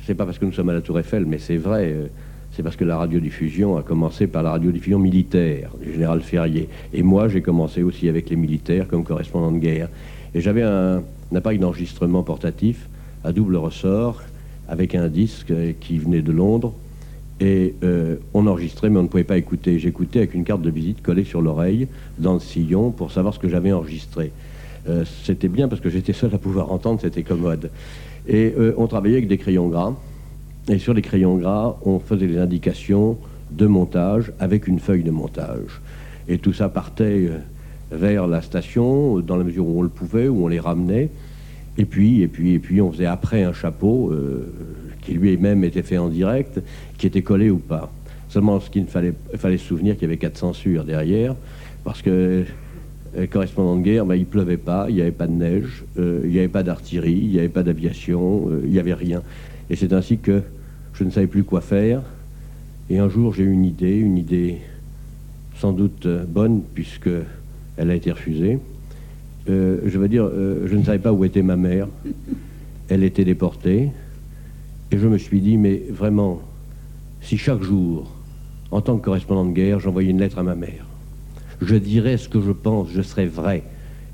c'est pas parce que nous sommes à la Tour Eiffel, mais c'est vrai, euh, c'est parce que la radiodiffusion a commencé par la radiodiffusion militaire du général Ferrier. Et moi, j'ai commencé aussi avec les militaires comme correspondant de guerre. Et j'avais un, un appareil d'enregistrement portatif à double ressort avec un disque euh, qui venait de Londres. Et euh, on enregistrait, mais on ne pouvait pas écouter. J'écoutais avec une carte de visite collée sur l'oreille, dans le sillon, pour savoir ce que j'avais enregistré. C'était bien parce que j'étais seul à pouvoir entendre, c'était commode. Et euh, on travaillait avec des crayons gras. Et sur les crayons gras, on faisait des indications de montage avec une feuille de montage. Et tout ça partait euh, vers la station, dans la mesure où on le pouvait, où on les ramenait. Et puis, et puis, et puis, on faisait après un chapeau euh, qui lui-même était fait en direct, qui était collé ou pas. Seulement, ce qu'il fallait, il fallait se souvenir qu'il y avait quatre censures derrière, parce que correspondant de guerre, ben, il pleuvait pas, il n'y avait pas de neige, euh, il n'y avait pas d'artillerie, il n'y avait pas d'aviation, euh, il n'y avait rien. Et c'est ainsi que je ne savais plus quoi faire. Et un jour, j'ai eu une idée, une idée sans doute euh, bonne, puisque elle a été refusée. Euh, je veux dire, euh, je ne savais pas où était ma mère. Elle était déportée. Et je me suis dit, mais vraiment, si chaque jour, en tant que correspondant de guerre, j'envoyais une lettre à ma mère, je dirais ce que je pense, je serais vrai.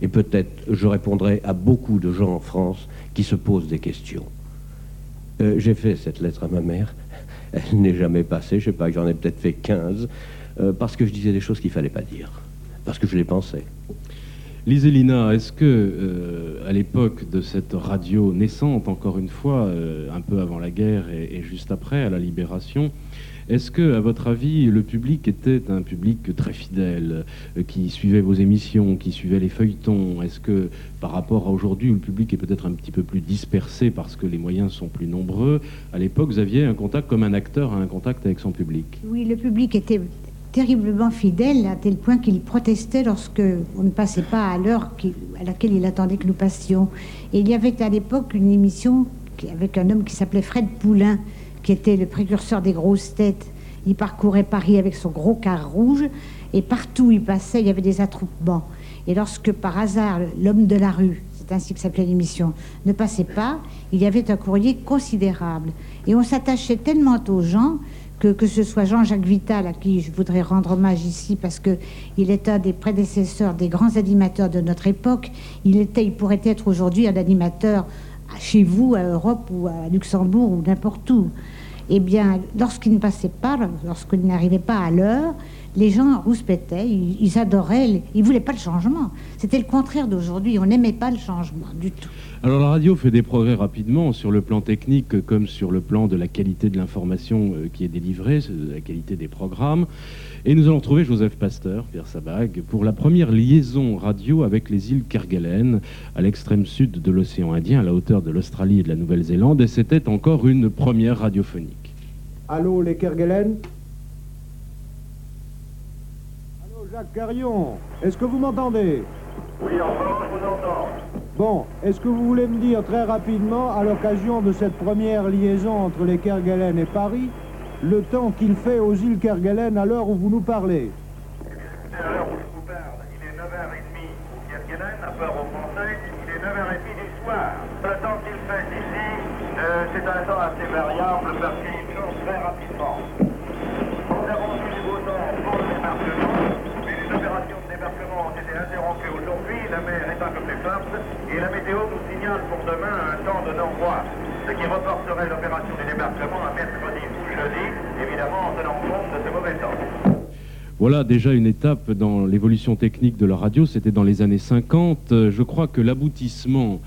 Et peut-être je répondrais à beaucoup de gens en France qui se posent des questions. Euh, J'ai fait cette lettre à ma mère. Elle n'est jamais passée. Je sais pas, j'en ai peut-être fait 15. euh, parce que je disais des choses qu'il fallait pas dire. Parce que je les pensais. Liselina, est-ce que, euh, à l'époque de cette radio naissante, encore une fois, un peu avant la guerre et, et juste après, à la libération, est-ce que, à votre avis, le public était un public très fidèle, euh, qui suivait vos émissions, qui suivait les feuilletons? Est-ce que, par rapport à aujourd'hui, le public est peut-être un petit peu plus dispersé parce que les moyens sont plus nombreux, à l'époque, vous aviez un contact comme un acteur a un contact avec son public? Oui, le public était terriblement fidèle à tel point qu'il protestait lorsque on ne passait pas à l'heure à laquelle il attendait que nous passions. Et il y avait à l'époque une émission avec un homme qui s'appelait Fred Poulain, qui était le précurseur des grosses têtes. Il parcourait Paris avec son gros car rouge et partout où il passait, il y avait des attroupements. Et lorsque par hasard l'homme de la rue, c'est ainsi que s'appelait l'émission, ne passait pas, il y avait un courrier considérable. Et on s'attachait tellement aux gens que, que ce soit Jean-Jacques Vital, à qui je voudrais rendre hommage ici, parce que il est un des prédécesseurs des grands animateurs de notre époque. Il, était, il pourrait être aujourd'hui un animateur chez vous, à Europe ou à Luxembourg ou n'importe où. Eh bien, lorsqu'il ne passait pas, lorsqu'il n'arrivait pas à l'heure, les gens rouspétaient, ils, ils adoraient, ils voulaient pas le changement. C'était le contraire d'aujourd'hui. On n'aimait pas le changement du tout. Alors la radio fait des progrès rapidement sur le plan technique comme sur le plan de la qualité de l'information euh, qui est délivrée, la qualité des programmes. Et nous allons retrouver Joseph Pasteur, Pierre Sabag, pour la première liaison radio avec les îles Kerguelen, à l'extrême sud de l'océan Indien, à la hauteur de l'Australie et de la Nouvelle-Zélande. Et c'était encore une première radiophonique. Allô, les Kerguelen Allô, Jacques Carion, est-ce que vous m'entendez? Oui, enfin, je vous entends. Bon, est-ce que vous voulez me dire très rapidement, à l'occasion de cette première liaison entre les Kerguelen et Paris, le temps qu'il fait aux îles Kerguelen à l'heure où vous nous parlez? À l'heure où je vous parle, il est 9h30 au Kerguelen, à part au Français, il est 9h30 du soir. Le temps qu'il fait ici, euh, c'est un temps assez variable parce qu'il change très rapidement. Nous avons eu du beau temps pour le débarquement, mais les opérations de débarquement ont été interrompues aujourd'hui, la mer est un peu plus forte, et la météo nous signale pour demain un temps de nord-ouest, ce qui reporterait l'opération du débarquement à mercredi ou jeudi, évidemment en tenant compte de ce mauvais temps. Voilà déjà une étape dans l'évolution technique de la radio, c'était dans les années 50. Euh, Je crois que l'aboutissement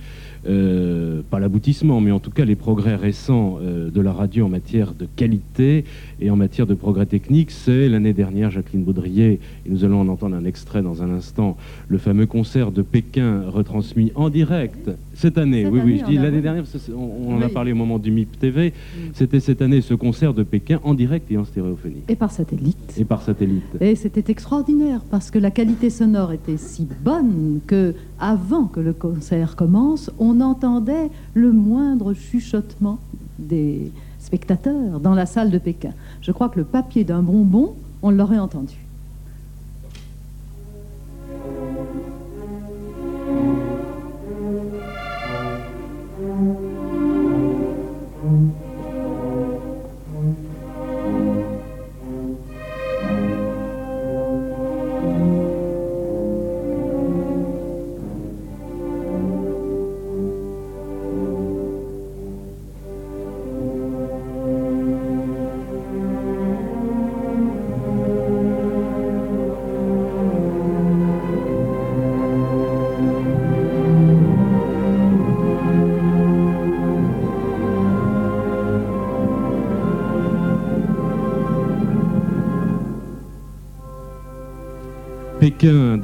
euh, pas l'aboutissement, mais en tout cas les progrès récents euh, de la radio en matière de qualité et en matière de progrès technique. C'est l'année dernière, Jacqueline Baudrier, et nous allons en entendre un extrait dans un instant, le fameux concert de Pékin retransmis en direct cette année. oui, oui, je dis l'année dernière, on, en a parlé au moment du MIP TV. C'était cette année ce concert de Pékin en direct et en stéréophonie. Et par satellite. Et par satellite. Et c'était extraordinaire parce que la qualité sonore était si bonne que avant que le concert commence, on entendait le moindre chuchotement des spectateurs dans la salle de Pékin. Je crois que le papier d'un bonbon, on l'aurait entendu.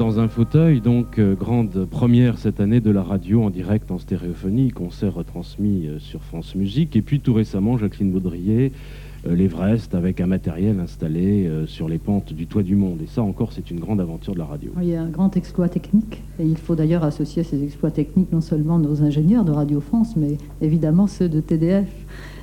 Dans un fauteuil, donc euh, grande première cette année de la radio en direct en stéréophonie, concert retransmis euh, sur France Musique. Et puis tout récemment, Jacqueline Baudrier, euh, l'Everest avec un matériel installé sur les pentes du toit du monde. Et ça encore, c'est une grande aventure de la radio. A un grand exploit technique. Et il faut d'ailleurs associer à ces exploits techniques non seulement nos ingénieurs de Radio France, mais évidemment ceux de TDF.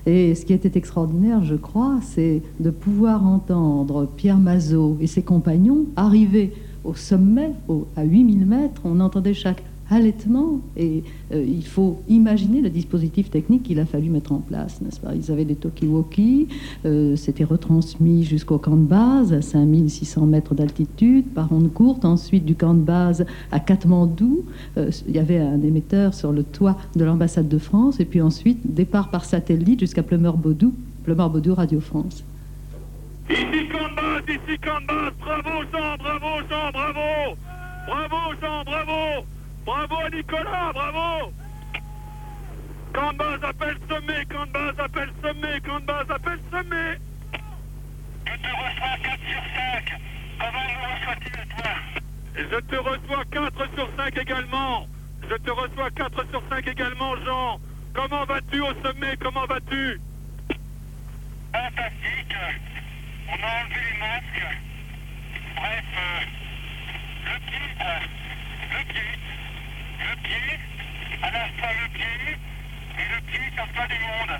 Et ce qui était extraordinaire, je crois, c'est de pouvoir entendre Pierre Mazot et ses compagnons arriver au sommet, à 8000 mètres, on entendait chaque halètement et euh, il faut imaginer le dispositif technique qu'il a fallu mettre en place, Ils avaient des talkie-walkie, euh, c'était retransmis jusqu'au camp de base à 5600 mètres d'altitude par onde courte, ensuite du camp de base à Katmandou, euh, il y avait un émetteur sur le toit de l'ambassade de France et puis ensuite départ par satellite jusqu'à Plumeur-Baudou, Plumeur-Baudou Radio France. Jean, bravo Jean, bravo. Bravo Jean, bravo. Bravo Nicolas, bravo. Canbas appelle sommet, Canbas appelle sommet, Canbas appelle sommet. Je te reçois 4 sur 5 Comment nous reçois-tu toi Je te reçois 4 sur 5 également. Je te reçois 4 sur 5 également Jean. Comment vas-tu au sommet? Comment vas-tu? Fantastique. On a enlevé les masques. Bref, euh, le pied, euh, le pied, le pied, à la fois le pied, et le pied sur pas du monde.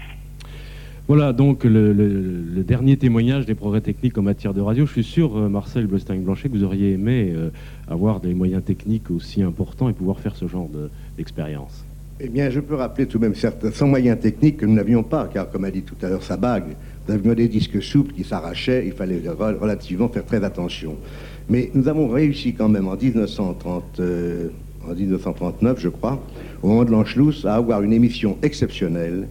Voilà donc le, le, le, dernier témoignage des progrès techniques en matière de radio. Je suis sûr, euh, Marcel Blestein-Blanchet, que vous auriez aimé euh, avoir des moyens techniques aussi importants et pouvoir faire ce genre d'expérience. eh bien, je peux rappeler tout de même certains, sans moyens techniques que nous n'avions pas, car comme a dit tout à l'heure Sabag, avions des disques souples qui s'arrachaient, il fallait relativement faire très attention. Mais nous avons réussi quand même en, 1930, euh, 1939, je crois, au moment de l'Anschluss, à avoir une émission exceptionnelle.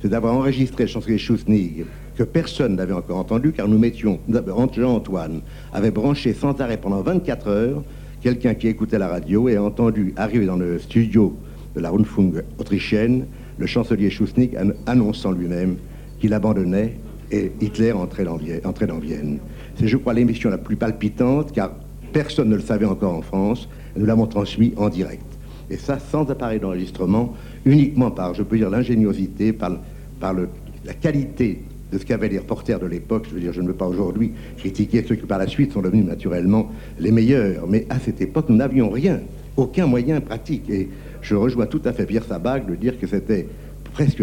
C'est d'avoir enregistré le chancelier Schussnig, que personne n'avait encore entendu, car nous mettions, Jean-Antoine avait branché sans arrêt pendant 24 heures quelqu'un qui écoutait la radio et a entendu arriver dans le studio de la Rundfunk autrichienne le chancelier Schussnig annonçant lui-même qu'il abandonnait et Hitler entrait dans, Vienne. C'est, je crois, l'émission la plus palpitante, car personne ne le savait encore en France. Nous l'avons transmis en direct. Et ça, sans appareil d'enregistrement, uniquement par, je peux dire, l'ingéniosité, par, la qualité de ce qu'avaient les reporters de l'époque. Je veux dire, je ne veux pas aujourd'hui critiquer ceux qui par la suite sont devenus naturellement les meilleurs. Mais à cette époque, nous n'avions rien, aucun moyen pratique. Et je rejoins tout à fait Pierre Sabag de dire que c'était presque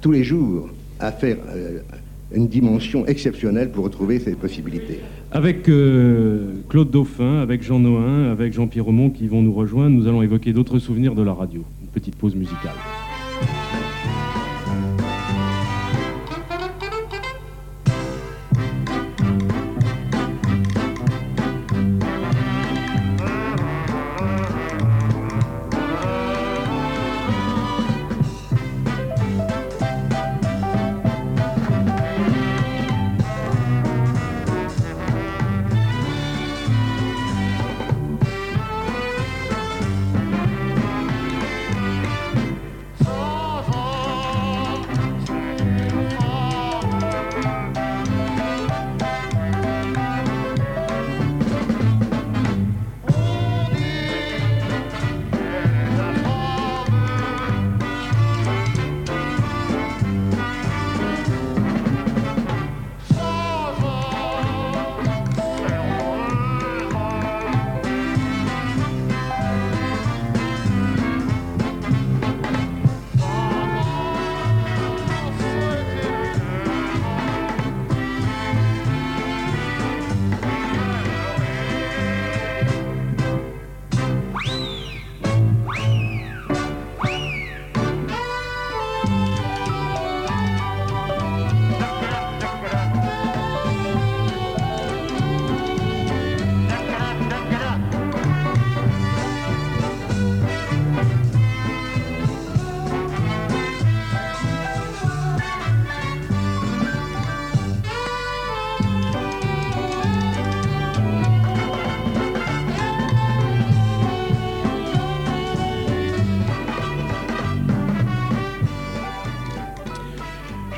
tous les jours à faire euh, une dimension exceptionnelle pour retrouver ces possibilités. Avec euh, Claude Dauphin, avec Jean Noin, avec Jean-Pierre Aumont qui vont nous rejoindre, nous allons évoquer d'autres souvenirs de la radio. Une petite pause musicale.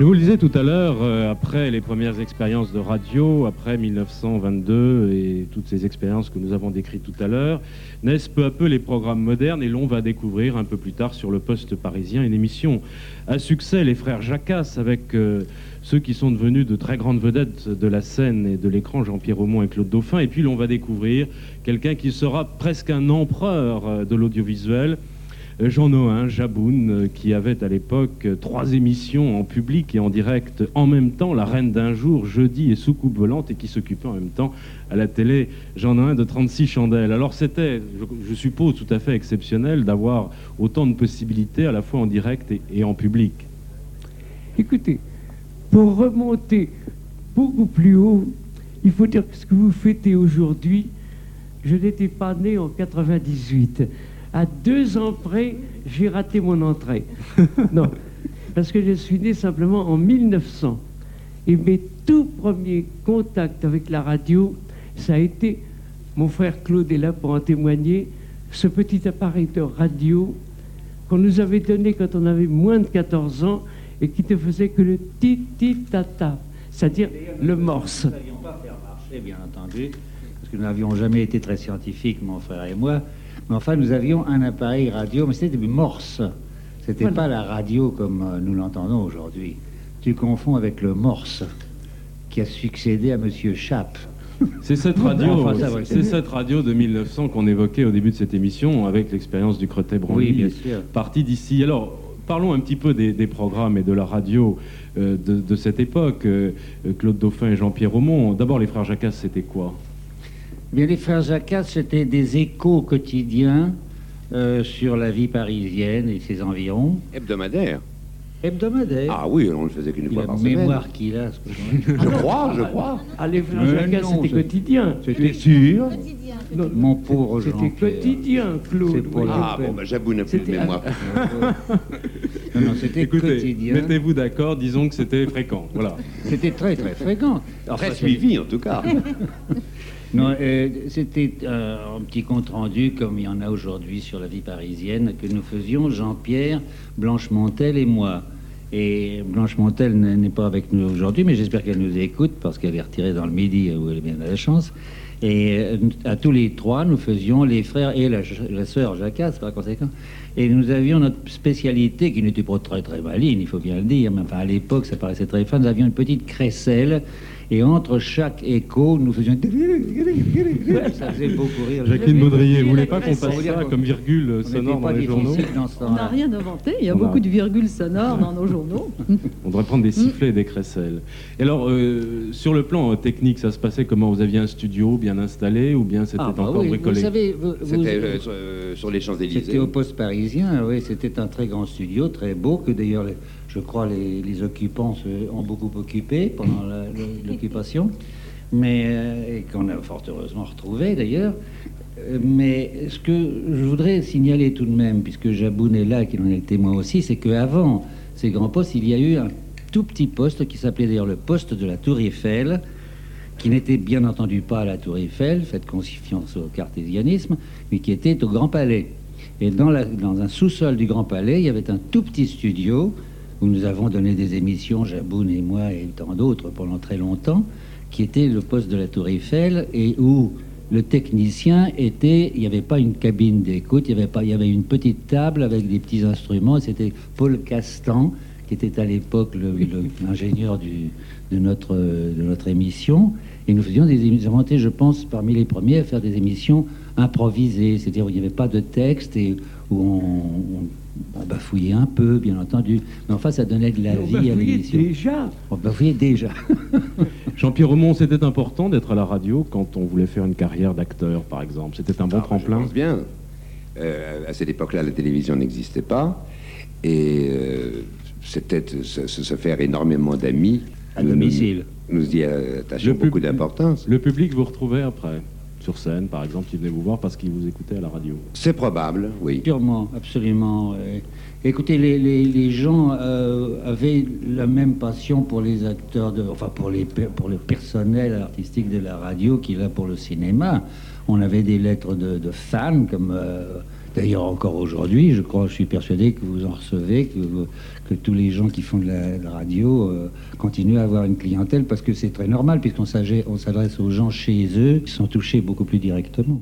Je vous le disais tout à l'heure, euh, après les premières expériences de radio, après 1922 et toutes ces expériences que nous avons décrites tout à l'heure, naissent peu à peu les programmes modernes et l'on va découvrir un peu plus tard sur le poste parisien une émission à succès, les frères Jacasse, avec euh, ceux qui sont devenus de très grandes vedettes de la scène et de l'écran, Jean-Pierre Aumont et Claude Dauphin. Et puis l'on va découvrir quelqu'un qui sera presque un empereur euh, de l'audiovisuel, Jean Noin, Jaboun, euh, qui avait à l'époque trois émissions en public et en direct en même temps, La Reine d'un jour, Jeudi et Soucoupe volante, et qui s'occupait en même temps à la télé, Jean Noin, de 36 chandelles. Alors c'était, je, suppose, tout à fait exceptionnel d'avoir autant de possibilités à la fois en direct et, et en public. Écoutez, pour remonter beaucoup plus haut, il faut dire que ce que vous fêtez aujourd'hui, je n'étais pas né en 98. À deux ans près, j'ai raté mon entrée. (laughs) non, parce que je suis né simplement en 1900. Et mes tout premiers contacts avec la radio, ça a été, mon frère Claude est là pour en témoigner, ce petit appareil de radio qu'on nous avait donné quand on avait moins de 14 ans et qui ne faisait que le ti-ti-ta-ta, c'est-à-dire le morse. Nous n'avions pas faire marcher, bien entendu, parce que nous n'avions jamais été très scientifiques, mon frère et moi. Mais enfin, nous avions un appareil radio, mais c'était du morse. C'était Voilà. pas la radio comme euh, nous l'entendons aujourd'hui. Tu confonds avec le morse, qui a succédé à Monsieur Chappe. C'est cette (laughs) radio, Enfin, ça, ouais. c'est cette radio de 1900 qu'on évoquait au début de cette émission avec l'expérience du Cretet Branly. Oui, bien sûr. Parti d'ici. Alors, parlons un petit peu des, des programmes et de la radio euh, de, de cette époque. Euh, Claude Dauphin et Jean-Pierre Aumont. D'abord, les frères Jacasse, c'était quoi? Bien, les frères Jacasse, c'était des échos quotidiens euh, sur la vie parisienne et ses environs. Hebdomadaire. Hebdomadaire. Ah oui, on ne le faisait qu'une fois La par semaine. mémoire qu'il a. ce que Je crois, je crois. Ah, les frères Jacasse, non, c'était quotidien. C'était sûr. Non, Mon pauvre C'était Jean-Pierre. quotidien, Claude. Oui. Ah bon, ben j'avoue, n'a plus de C'était- mémoire. (laughs) Non, non, c'était Écoutez, quotidien. mettez-vous d'accord, disons que c'était fréquent. Voilà. C'était très très fréquent. Très c'est- suivi, en tout cas. (laughs) Non, euh, c'était euh, un petit compte rendu comme il y en a aujourd'hui sur la vie parisienne que nous faisions Jean-Pierre, Blanche Montel et moi. Et Blanche Montel n'est pas avec nous aujourd'hui, mais j'espère qu'elle nous écoute parce qu'elle est retirée dans le midi où elle bien de la chance. Et euh, à tous les trois, nous faisions les frères et la, la sœur Jacasse par conséquent. Et nous avions notre spécialité qui n'était pas très très maligne, il faut bien le dire, mais à l'époque ça paraissait très fin. Nous avions une petite crécelle et entre chaque écho, nous faisions. Ça faisait beaucoup rire. Jacqueline Baudrier, vous voulez pas qu'on passe ça comme virgule on sonore dans les journaux difficile dans ce On n'a rien inventé, il y a On a- beaucoup de virgules sonores dans nos journaux. (laughs) On devrait prendre des sifflets et des crécelles. Et alors, euh, sur le plan euh, technique, ça se passait comment Vous aviez un studio bien installé ou bien c'était Ah, bah encore oui, bricolé Vous savez, vous- vous- C'était euh, sur, euh, sur les Champs-Élysées. C'était au poste parisien, oui, c'était un très grand studio, très beau, que d'ailleurs, les- je crois, les, les occupants se, ont beaucoup occupé pendant (laughs) l'occupation, mais euh, et qu'on a fort heureusement retrouvé d'ailleurs. Euh, Mais ce que je voudrais signaler tout de même, puisque Jaboun est là, qu'il en est le témoin aussi, c'est qu'avant ces grands postes, il y a eu un tout petit poste qui s'appelait d'ailleurs le poste de la Tour Eiffel, qui n'était bien entendu pas à la Tour Eiffel, faites confiance au cartésianisme, mais qui était au Grand Palais. Et dans, la- dans un sous-sol du Grand Palais, il y avait un tout petit studio où nous avons donné des émissions, Jaboun et moi et tant d'autres, pendant très longtemps, qui était le poste de la Tour Eiffel et où le technicien était, il n'y avait pas une cabine d'écoute, il y avait pas, il y avait une petite table avec des petits instruments. C'était Paul Castan qui était à l'époque l'ingénieur (laughs) de notre de notre émission. Et nous faisions des émissions, je pense, parmi les premiers à faire des émissions improvisées, c'est-à-dire où il n'y avait pas de texte et où on, on- on bafouillait un peu, bien entendu. Mais enfin, ça donnait de la On vie à bafouillait l'émission. déjà. On bafouillait déjà. (laughs) Jean-Pierre Aumont, c'était important d'être à la radio quand on voulait faire une carrière d'acteur, par exemple. C'était un bon Ah, bah, je tremplin. pense bien. Euh, à cette époque-là, la télévision n'existait pas. Et euh, c'était se, faire énormément d'amis. À domicile. Nous, nous y attachions pub- beaucoup d'importance. Le public vous retrouvait après, sur scène, par exemple, qui venait vous voir parce qu'il vous écoutait à la radio. C'est probable, oui. Sûrement, absolument. Écoutez, les, les- les gens euh, avaient la même passion pour les acteurs, de, enfin pour, les, pour le personnel artistique de la radio qu'il a pour le cinéma. On avait des lettres de, de fans, comme euh, D'ailleurs, encore aujourd'hui, je crois, je suis persuadé que vous en recevez, que, que tous les gens qui font de la, radio euh, continuent à avoir une clientèle parce que c'est très normal puisqu'on s'adresse aux gens chez eux qui sont touchés beaucoup plus directement.